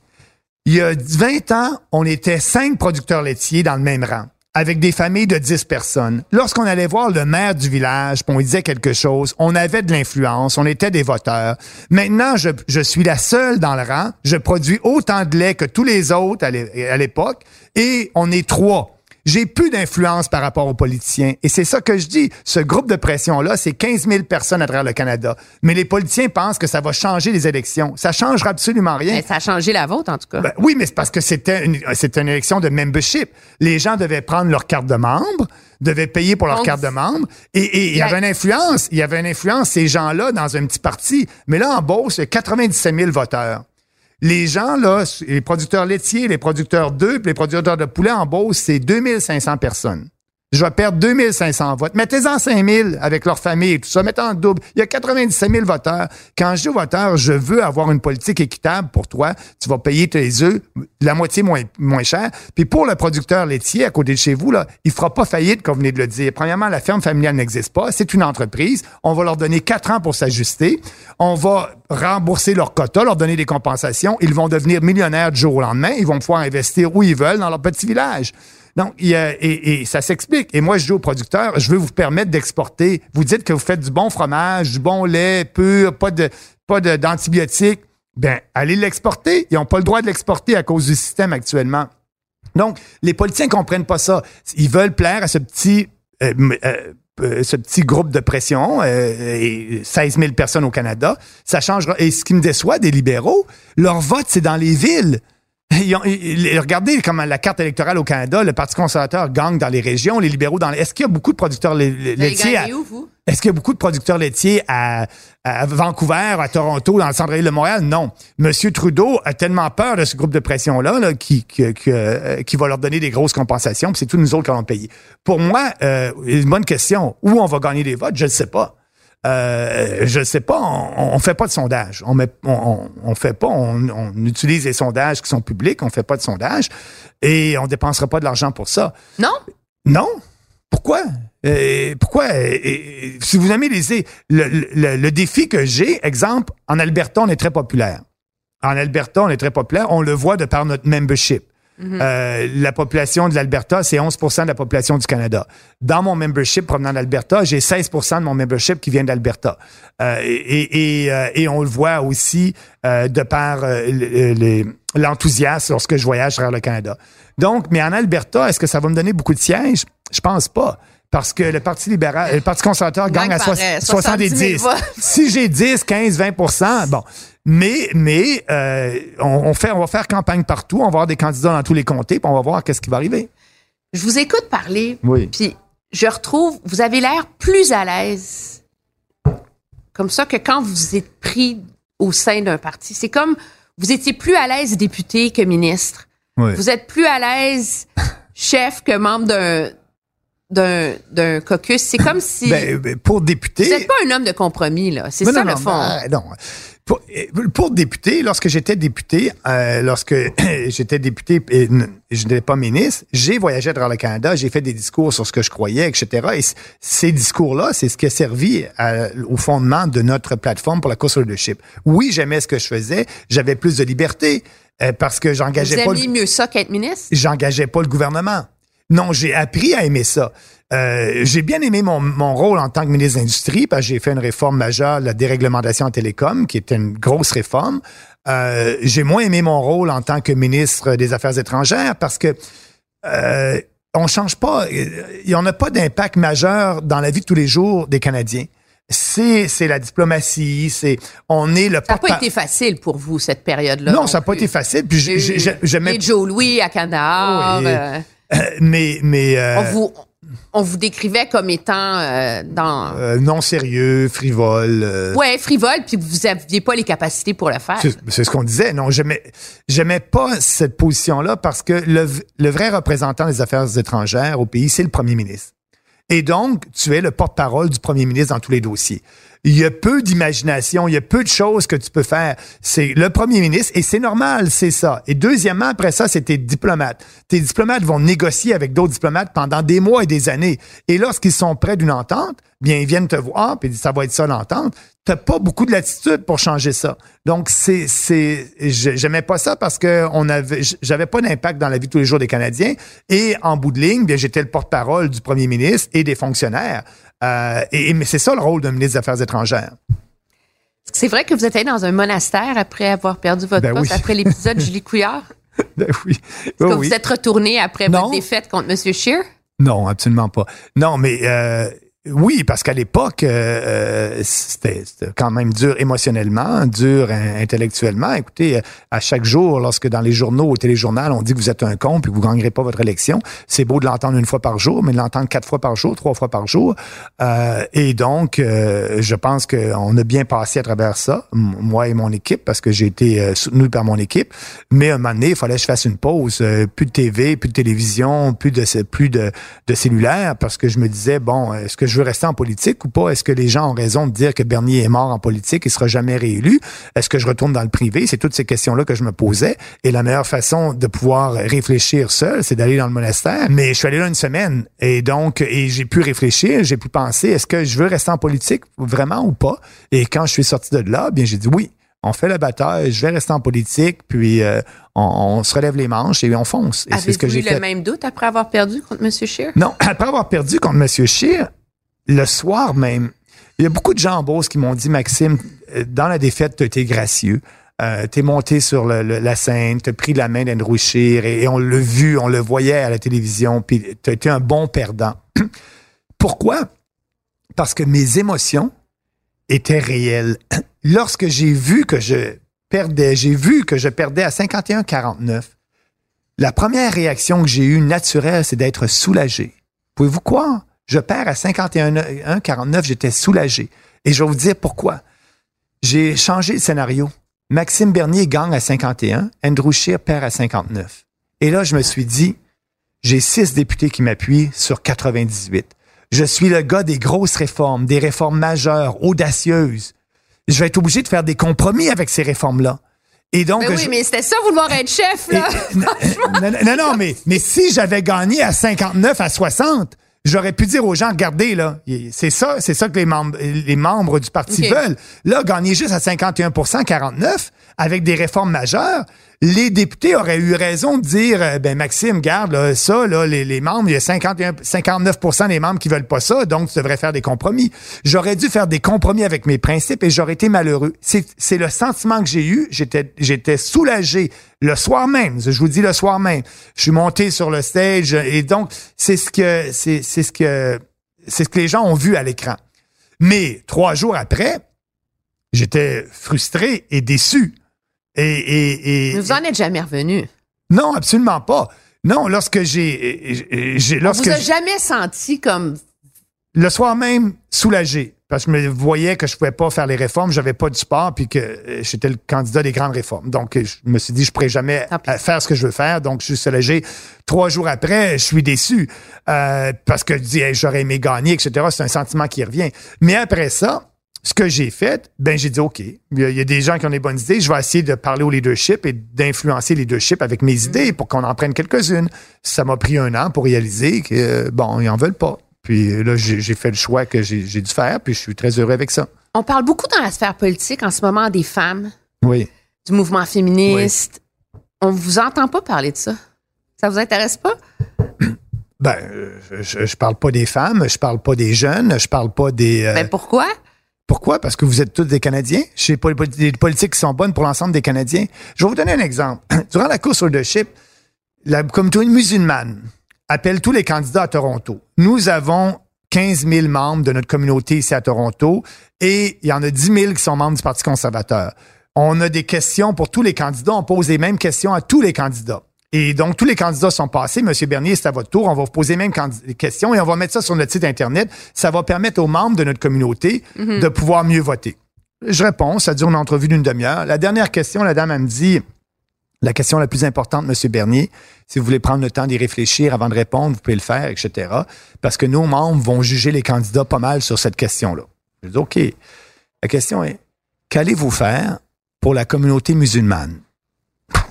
Il y a 20 ans, on était cinq producteurs laitiers dans le même rang, avec des familles de 10 personnes. Lorsqu'on allait voir le maire du village, on lui disait quelque chose, on avait de l'influence, on était des voteurs. Maintenant, je, je suis la seule dans le rang. Je produis autant de lait que tous les autres à l'époque, et on est trois. J'ai plus d'influence par rapport aux politiciens. Et c'est ça que je dis. Ce groupe de pression-là, c'est 15 000 personnes à travers le Canada. Mais les politiciens pensent que ça va changer les élections. Ça changera absolument rien. Ben, Ça a changé la vôtre, en tout cas. Ben oui, mais c'est parce que c'était une, c'était une élection de membership. Les gens devaient prendre leur carte de membre, devaient payer pour leur carte de membre, et, et il y avait une influence. Il y avait une influence, ces gens-là, dans un petit parti. Mais là, en Beauce, il y a 97 000 voteurs. Les gens, là, les producteurs laitiers, les producteurs d'œufs, les producteurs de poulet en Beauce, c'est 2500 personnes. Je vais perdre 2500 votes. Mettez-en 5000 avec leur famille et tout ça. Mettez en double. Il y a 97 000 voteurs. Quand je dis aux voteurs, je veux avoir une politique équitable pour toi, tu vas payer tes œufs la moitié moins, moins cher. Puis pour le producteur laitier à côté de chez vous, là, il fera pas faillite, comme vous venez de le dire. Premièrement, la ferme familiale n'existe pas. C'est une entreprise. On va leur donner quatre ans pour s'ajuster. On va rembourser leur quota, leur donner des compensations. Ils vont devenir millionnaires du jour au lendemain. Ils vont pouvoir investir où ils veulent dans leur petit village. Donc, il y a- et, ça s'explique. Et moi, je dis aux producteurs, je veux vous permettre d'exporter. Vous dites que vous faites du bon fromage, du bon lait pur, pas de pas d'antibiotiques. Ben, allez l'exporter. Ils n'ont pas le droit de l'exporter à cause du système actuellement. Donc, les politiciens comprennent pas ça. Ils veulent plaire à ce petit, euh, euh, euh, ce petit groupe de pression, et 16 000 personnes au Canada. Ça changera. Et ce qui me déçoit des libéraux, leur vote, c'est dans les villes. Ils ont- ils- ils- regardez comment la carte électorale au Canada, le Parti conservateur gagne dans les régions, les libéraux dans les... Est-ce qu'il y a beaucoup de producteurs laitiers à, où, vous? est-ce qu'il y a beaucoup de producteurs laitiers à, à Vancouver, à Toronto, dans le centre-ville de Montréal? Non. Monsieur Trudeau a tellement peur de ce groupe de pression-là là, qui, qui, qui, euh, qui va leur donner des grosses compensations, puis c'est tous nous autres qui allons payer. Pour moi, euh, une bonne question. Où on va gagner des votes? Je ne sais pas. Euh, je ne sais pas. On, on fait pas de sondage. On met, on, on, fait pas. On, on utilise les sondages qui sont publics. On fait pas de sondage et on dépensera pas de l'argent pour ça. Non? Non. Pourquoi? Euh, pourquoi? Euh, euh, si vous aimez les... Le, le, le défi que j'ai, exemple, en Alberta, on est très populaire. En Alberta, on est très populaire. On le voit de par notre membership. Euh, la population de l'Alberta, c'est 11% de la population du Canada. Dans mon membership provenant d'Alberta, j'ai 16% de mon membership qui vient d'Alberta. Euh, et, euh, et on le voit aussi de par le- le- l'enthousiasme lorsque je voyage à travers le Canada. Donc, mais en Alberta, est-ce que ça va me donner beaucoup de sièges? Je pense pas. Parce que le Parti libéral, le Parti conservateur gagne à par, soix- euh, 70 000 70. voix. Si j'ai 10, 15, 20% bon. Mais, mais euh, on, on fait, on va faire campagne partout, on va avoir des candidats dans tous les comtés, puis on va voir qu'est-ce qui va arriver. Je vous écoute parler, Oui. puis je retrouve, vous avez l'air plus à l'aise comme ça que quand vous êtes pris au sein d'un parti. C'est comme vous étiez plus à l'aise député que ministre. Oui. Vous êtes plus à l'aise chef que membre d'un d'un d'un caucus. C'est comme si Ben, ben, pour députer. vous n'êtes pas un homme de compromis là. C'est ça non, le non, fond. ben, non. Pour- pour député, lorsque j'étais député, euh, lorsque j'étais député et je n'étais pas ministre, j'ai voyagé à travers le Canada, j'ai fait des discours sur ce que je croyais, etc. Et ces discours-là, c'est ce qui a servi au fondement de notre plateforme pour la course au leadership. Oui, j'aimais ce que je faisais, j'avais plus de liberté euh, parce que j'engageais pas. Vous mieux ça qu'être ministre? J'engageais pas le gouvernement. Non, j'ai appris à aimer ça. Euh, j'ai bien aimé mon, mon, rôle en tant que ministre de l'Industrie parce que j'ai fait une réforme majeure, la déréglementation en télécom, qui était une grosse réforme. Euh, j'ai moins aimé mon rôle en tant que ministre des Affaires étrangères parce que euh, on change pas, il n'y en a pas d'impact majeur dans la vie de tous les jours des Canadiens. C'est, c'est la diplomatie, c'est on est le. Ça n'a pas été facile pour vous cette période-là. Non, ça n'a pas été facile. Puis Joe Louis à Canada. Euh, mais mais on vous on vous décrivait comme étant euh, dans euh, non sérieux, frivole. Euh. Ouais, frivole, puis vous aviez pas les capacités pour le faire. C'est ce qu'on disait. Non, j'aimais j'aimais pas cette position-là parce que le, le vrai représentant des affaires étrangères au pays, c'est le premier ministre. Et donc, tu es le porte-parole du premier ministre dans tous les dossiers il y a peu d'imagination, il y a peu de choses que tu peux faire. C'est le premier ministre et c'est normal, c'est ça. Et deuxièmement, après ça, c'est tes diplomates. Tes diplomates vont négocier avec d'autres diplomates pendant des mois et des années. Et lorsqu'ils sont près d'une entente, bien, ils viennent te voir, puis ça va être ça l'entente. T'as pas beaucoup de latitude pour changer ça. Donc, c'est, c'est, j'aimais pas ça parce que on avait, j'avais pas d'impact dans la vie tous les jours des Canadiens. Et en bout de ligne, bien, j'étais le porte-parole du premier ministre et des fonctionnaires. Euh, et, mais c'est ça le rôle d'un ministre des Affaires étrangères. C'est vrai que vous êtes allé dans un monastère après avoir perdu votre ben poste, après l'épisode Julie Couillard? Ben oui. Est-ce que vous êtes retourné après votre défaite contre M. Scheer? Non, absolument pas. Non, mais euh, oui, parce qu'à l'époque, euh, euh, c'était quand même dur émotionnellement, dur intellectuellement. Écoutez, euh, à chaque jour, lorsque dans les journaux, au téléjournal, on dit que vous êtes un con puis que vous gagnerez pas votre élection, c'est beau de l'entendre une fois par jour, mais de l'entendre quatre fois par jour, trois fois par jour. et donc, je pense qu'on a bien passé à travers ça, moi et mon équipe, parce que j'ai été soutenu par mon équipe. Mais à un moment donné, il fallait que je fasse une pause. plus de TV, plus de télévision, plus de plus de, de cellulaire, parce que je me disais, bon, est-ce que je veux rester en politique ou pas? Est-ce que les gens ont raison de dire que Bernier est mort en politique et sera jamais réélu? Est-ce que je retourne dans le privé? C'est toutes ces questions-là que je me posais. Et la meilleure façon de pouvoir réfléchir seul, c'est d'aller dans le monastère. Mais je suis allé là une semaine et donc, et j'ai pu réfléchir, j'ai pu penser, est-ce que je veux rester en politique vraiment ou pas? Et quand je suis sorti de là, bien, j'ai dit oui on fait la bataille, je vais rester en politique, puis euh, on, se relève les manches et on fonce. Et c'est ce que j'ai eu le même doute après avoir perdu contre M. Scheer? Non, après avoir perdu contre M. Scheer, le soir même, il y a beaucoup de gens en bourse qui m'ont dit, Maxime, euh, dans la défaite, tu été gracieux. Euh, t'es monté sur la scène, t'as pris la main d'Andrew Scheer et, on l'a vu, on le voyait à la télévision, puis t'as été un bon perdant. Pourquoi? Parce que mes émotions étaient réelles. Lorsque j'ai vu que je perdais, j'ai vu que je perdais à 51-49, la première réaction que j'ai eue naturelle, c'est d'être soulagé. Pouvez-vous croire? Je perds à 51 49, j'étais soulagé. Et je vais vous dire pourquoi. J'ai changé le scénario. Maxime Bernier gagne à 51, Andrew Scheer perd à 59. Et là, je me suis dit, j'ai six députés qui m'appuient sur 98. Je suis le gars des grosses réformes, des réformes majeures, audacieuses. Je vais être obligé de faire des compromis avec ces réformes-là. Et donc, ben oui, mais c'était ça vouloir être chef, là. non, non, mais, mais si j'avais gagné à 59 à 60, J'aurais pu dire aux gens, regardez, là, c'est ça, c'est ça que les membres, les membres du parti veulent. Là, gagner juste à 51% 49 avec des réformes majeures, les députés auraient eu raison de dire, euh, ben Maxime, garde ça, là, les, membres, il y a 51, 59% des membres qui veulent pas ça, donc tu devrais faire des compromis. J'aurais dû faire des compromis avec mes principes et j'aurais été malheureux. C'est le sentiment que j'ai eu. J'étais j'étais soulagé le soir même. Je vous dis le soir même. Je suis monté sur le stage et donc c'est ce que c'est ce que c'est ce que les gens ont vu à l'écran. Mais trois jours après, j'étais frustré et déçu. Et, vous en êtes jamais revenu. Non, absolument pas. Non, lorsque j'ai, j'ai lorsque vous a jamais senti comme le soir même soulagé parce que je me voyais que je pouvais pas faire les réformes, j'avais pas du sport puis que euh, j'étais le candidat des grandes réformes. Donc je me suis dit je pourrais jamais faire ce que je veux faire, donc je suis soulagé. Trois jours après, je suis déçu euh, parce que je dis j'aurais aimé gagner, etc. C'est un sentiment qui revient. Mais après ça, ce que j'ai fait, ben j'ai dit OK. Il y, a, des gens qui ont des bonnes idées. Je vais essayer de parler au leadership et d'influencer le leadership avec mes idées pour qu'on en prenne quelques-unes. Ça m'a pris un an pour réaliser que bon, ils en veulent pas. Puis là, j'ai fait le choix que j'ai dû faire, puis je suis très heureux avec ça. On parle beaucoup dans la sphère politique en ce moment des femmes. Oui. Du mouvement féministe. On vous entend pas parler de ça. Ça vous intéresse pas? Ben, je, je parle pas des femmes, je parle pas des jeunes, je parle pas des. Euh, ben pourquoi? Pourquoi? Parce que vous êtes tous des Canadiens. Pas des politiques qui sont bonnes pour l'ensemble des Canadiens. Je vais vous donner un exemple. Durant la course au leadership, la communauté musulmane appelle tous les candidats à Toronto. Nous avons 15 000 membres de notre communauté ici à Toronto et il y en a 10 000 qui sont membres du Parti conservateur. On a des questions pour tous les candidats. On pose les mêmes questions à tous les candidats. Et donc, tous les candidats sont passés. Monsieur Bernier, c'est à votre tour. On va vous poser les mêmes questions et on va mettre ça sur notre site Internet. Ça va permettre aux membres de notre communauté mhm. de pouvoir mieux voter. Je réponds. Ça dure une entrevue d'une demi-heure. La dernière question, la dame, elle me dit, la question la plus importante, Monsieur Bernier, si vous voulez prendre le temps d'y réfléchir avant de répondre, vous pouvez le faire, etc. Parce que nos membres vont juger les candidats pas mal sur cette question-là. Je dis, OK. La question est, qu'allez-vous faire pour la communauté musulmane?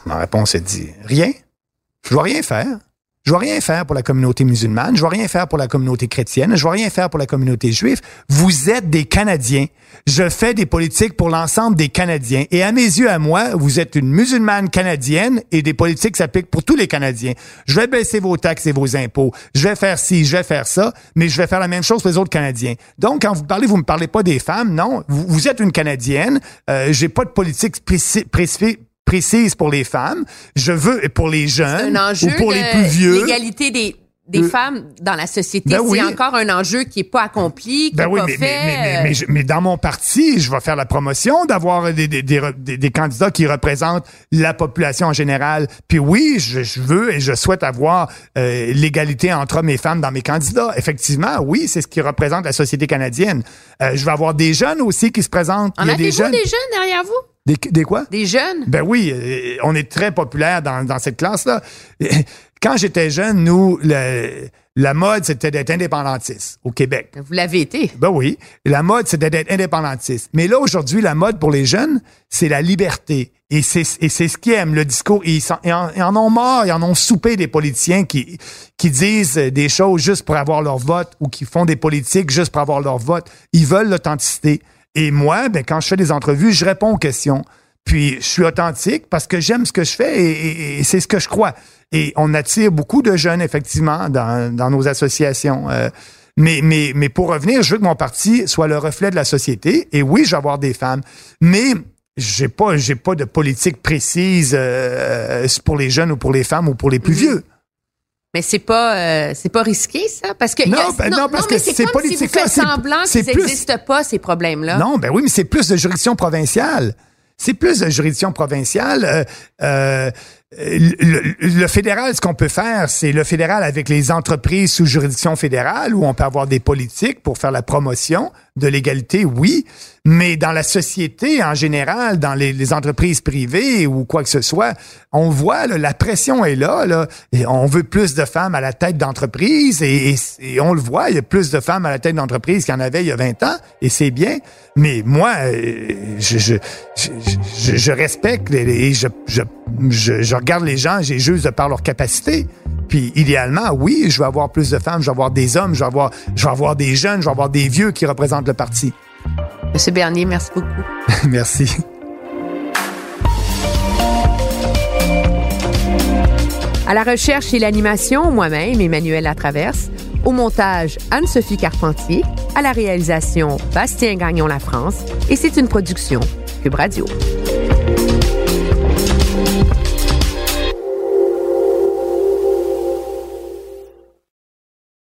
Ma réponse est dit, rien. Je ne vais rien faire. Je ne vais rien faire pour la communauté musulmane, je ne vais rien faire pour la communauté chrétienne, je ne vais rien faire pour la communauté juive. Vous êtes des Canadiens. Je fais des politiques pour l'ensemble des Canadiens. Et à mes yeux, à moi, vous êtes une musulmane canadienne et des politiques s'appliquent pour tous les Canadiens. Je vais baisser vos taxes et vos impôts. Je vais faire ci, je vais faire ça, mais je vais faire la même chose pour les autres Canadiens. Donc, quand vous parlez, vous me parlez pas des femmes, non. Vous, êtes une Canadienne. Euh, J'ai pas de politique spécifique précise pour les femmes. Je veux pour les jeunes ou pour les plus vieux. L'égalité des des euh, femmes dans la société, ben c'est encore un enjeu qui est pas accompli, qui ben oui, pas mais, fait. Mais, mais, mais, dans mon parti, je vais faire la promotion d'avoir des, des, des, des, candidats qui représentent la population en général. Puis oui, je, je veux et je souhaite avoir euh, l'égalité entre hommes et femmes dans mes candidats. Effectivement, oui, c'est ce qui représente la société canadienne. Euh, je vais avoir des jeunes aussi qui se présentent. En avez-vous des jeunes derrière vous? Des, quoi? Des jeunes? Ben oui, euh, on est très populaire dans, dans cette classe-là. Quand j'étais jeune, nous, la mode, c'était d'être indépendantiste au Québec. Vous l'avez été. Ben oui. La mode, c'était d'être indépendantiste. Mais là, aujourd'hui, la mode pour les jeunes, c'est la liberté. Et c'est, et c'est ce qu'ils aiment, le discours. Ils, en, ont marre, ils en ont soupé des politiciens qui, qui disent des choses juste pour avoir leur vote ou qui font des politiques juste pour avoir leur vote. Ils veulent l'authenticité. Et moi, ben, quand je fais des entrevues, je réponds aux questions. Puis je suis authentique parce que j'aime ce que je fais et, c'est ce que je crois. Et on attire beaucoup de jeunes, effectivement, dans, dans nos associations. Euh, mais, mais, mais pour revenir, je veux que mon parti soit le reflet de la société. Et oui, je vais avoir des femmes. Mais j'ai pas, j'ai pas de politique précise euh, pour les jeunes ou pour les femmes ou pour les plus mhm. vieux. Mais c'est pas euh, c'est pas risqué ça? Parce que non, ben non, parce que c'est politique si semblant qu'ils n'existent pas ces problèmes là. Non, ben oui, mais c'est plus de juridiction provinciale. C'est plus de juridiction provinciale. Euh, euh, le, fédéral, ce qu'on peut faire, c'est le fédéral avec les entreprises sous juridiction fédérale où on peut avoir des politiques pour faire la promotion de l'égalité, oui, mais dans la société en général, dans les, entreprises privées ou quoi que ce soit, on voit la pression est là, là. On veut plus de femmes à la tête d'entreprise et, on le voit, il y a plus de femmes à la tête d'entreprise qu'il y en avait il y a 20 ans et c'est bien, mais moi, euh, je, je, je, je respecte et je, je, je je regarde les gens, j'ai juste de par leur capacité. Puis idéalement, oui, je vais avoir plus de femmes, je vais avoir des hommes, je vais avoir, je vais avoir des jeunes, je vais avoir des vieux qui représentent le parti. Monsieur Bernier, merci beaucoup. merci. À la recherche et l'animation, moi-même, Emmanuel Latraverse. Au montage, Anne-Sophie Carpentier. À la réalisation, Bastien Gagnon La France. Et c'est une production Cube Radio.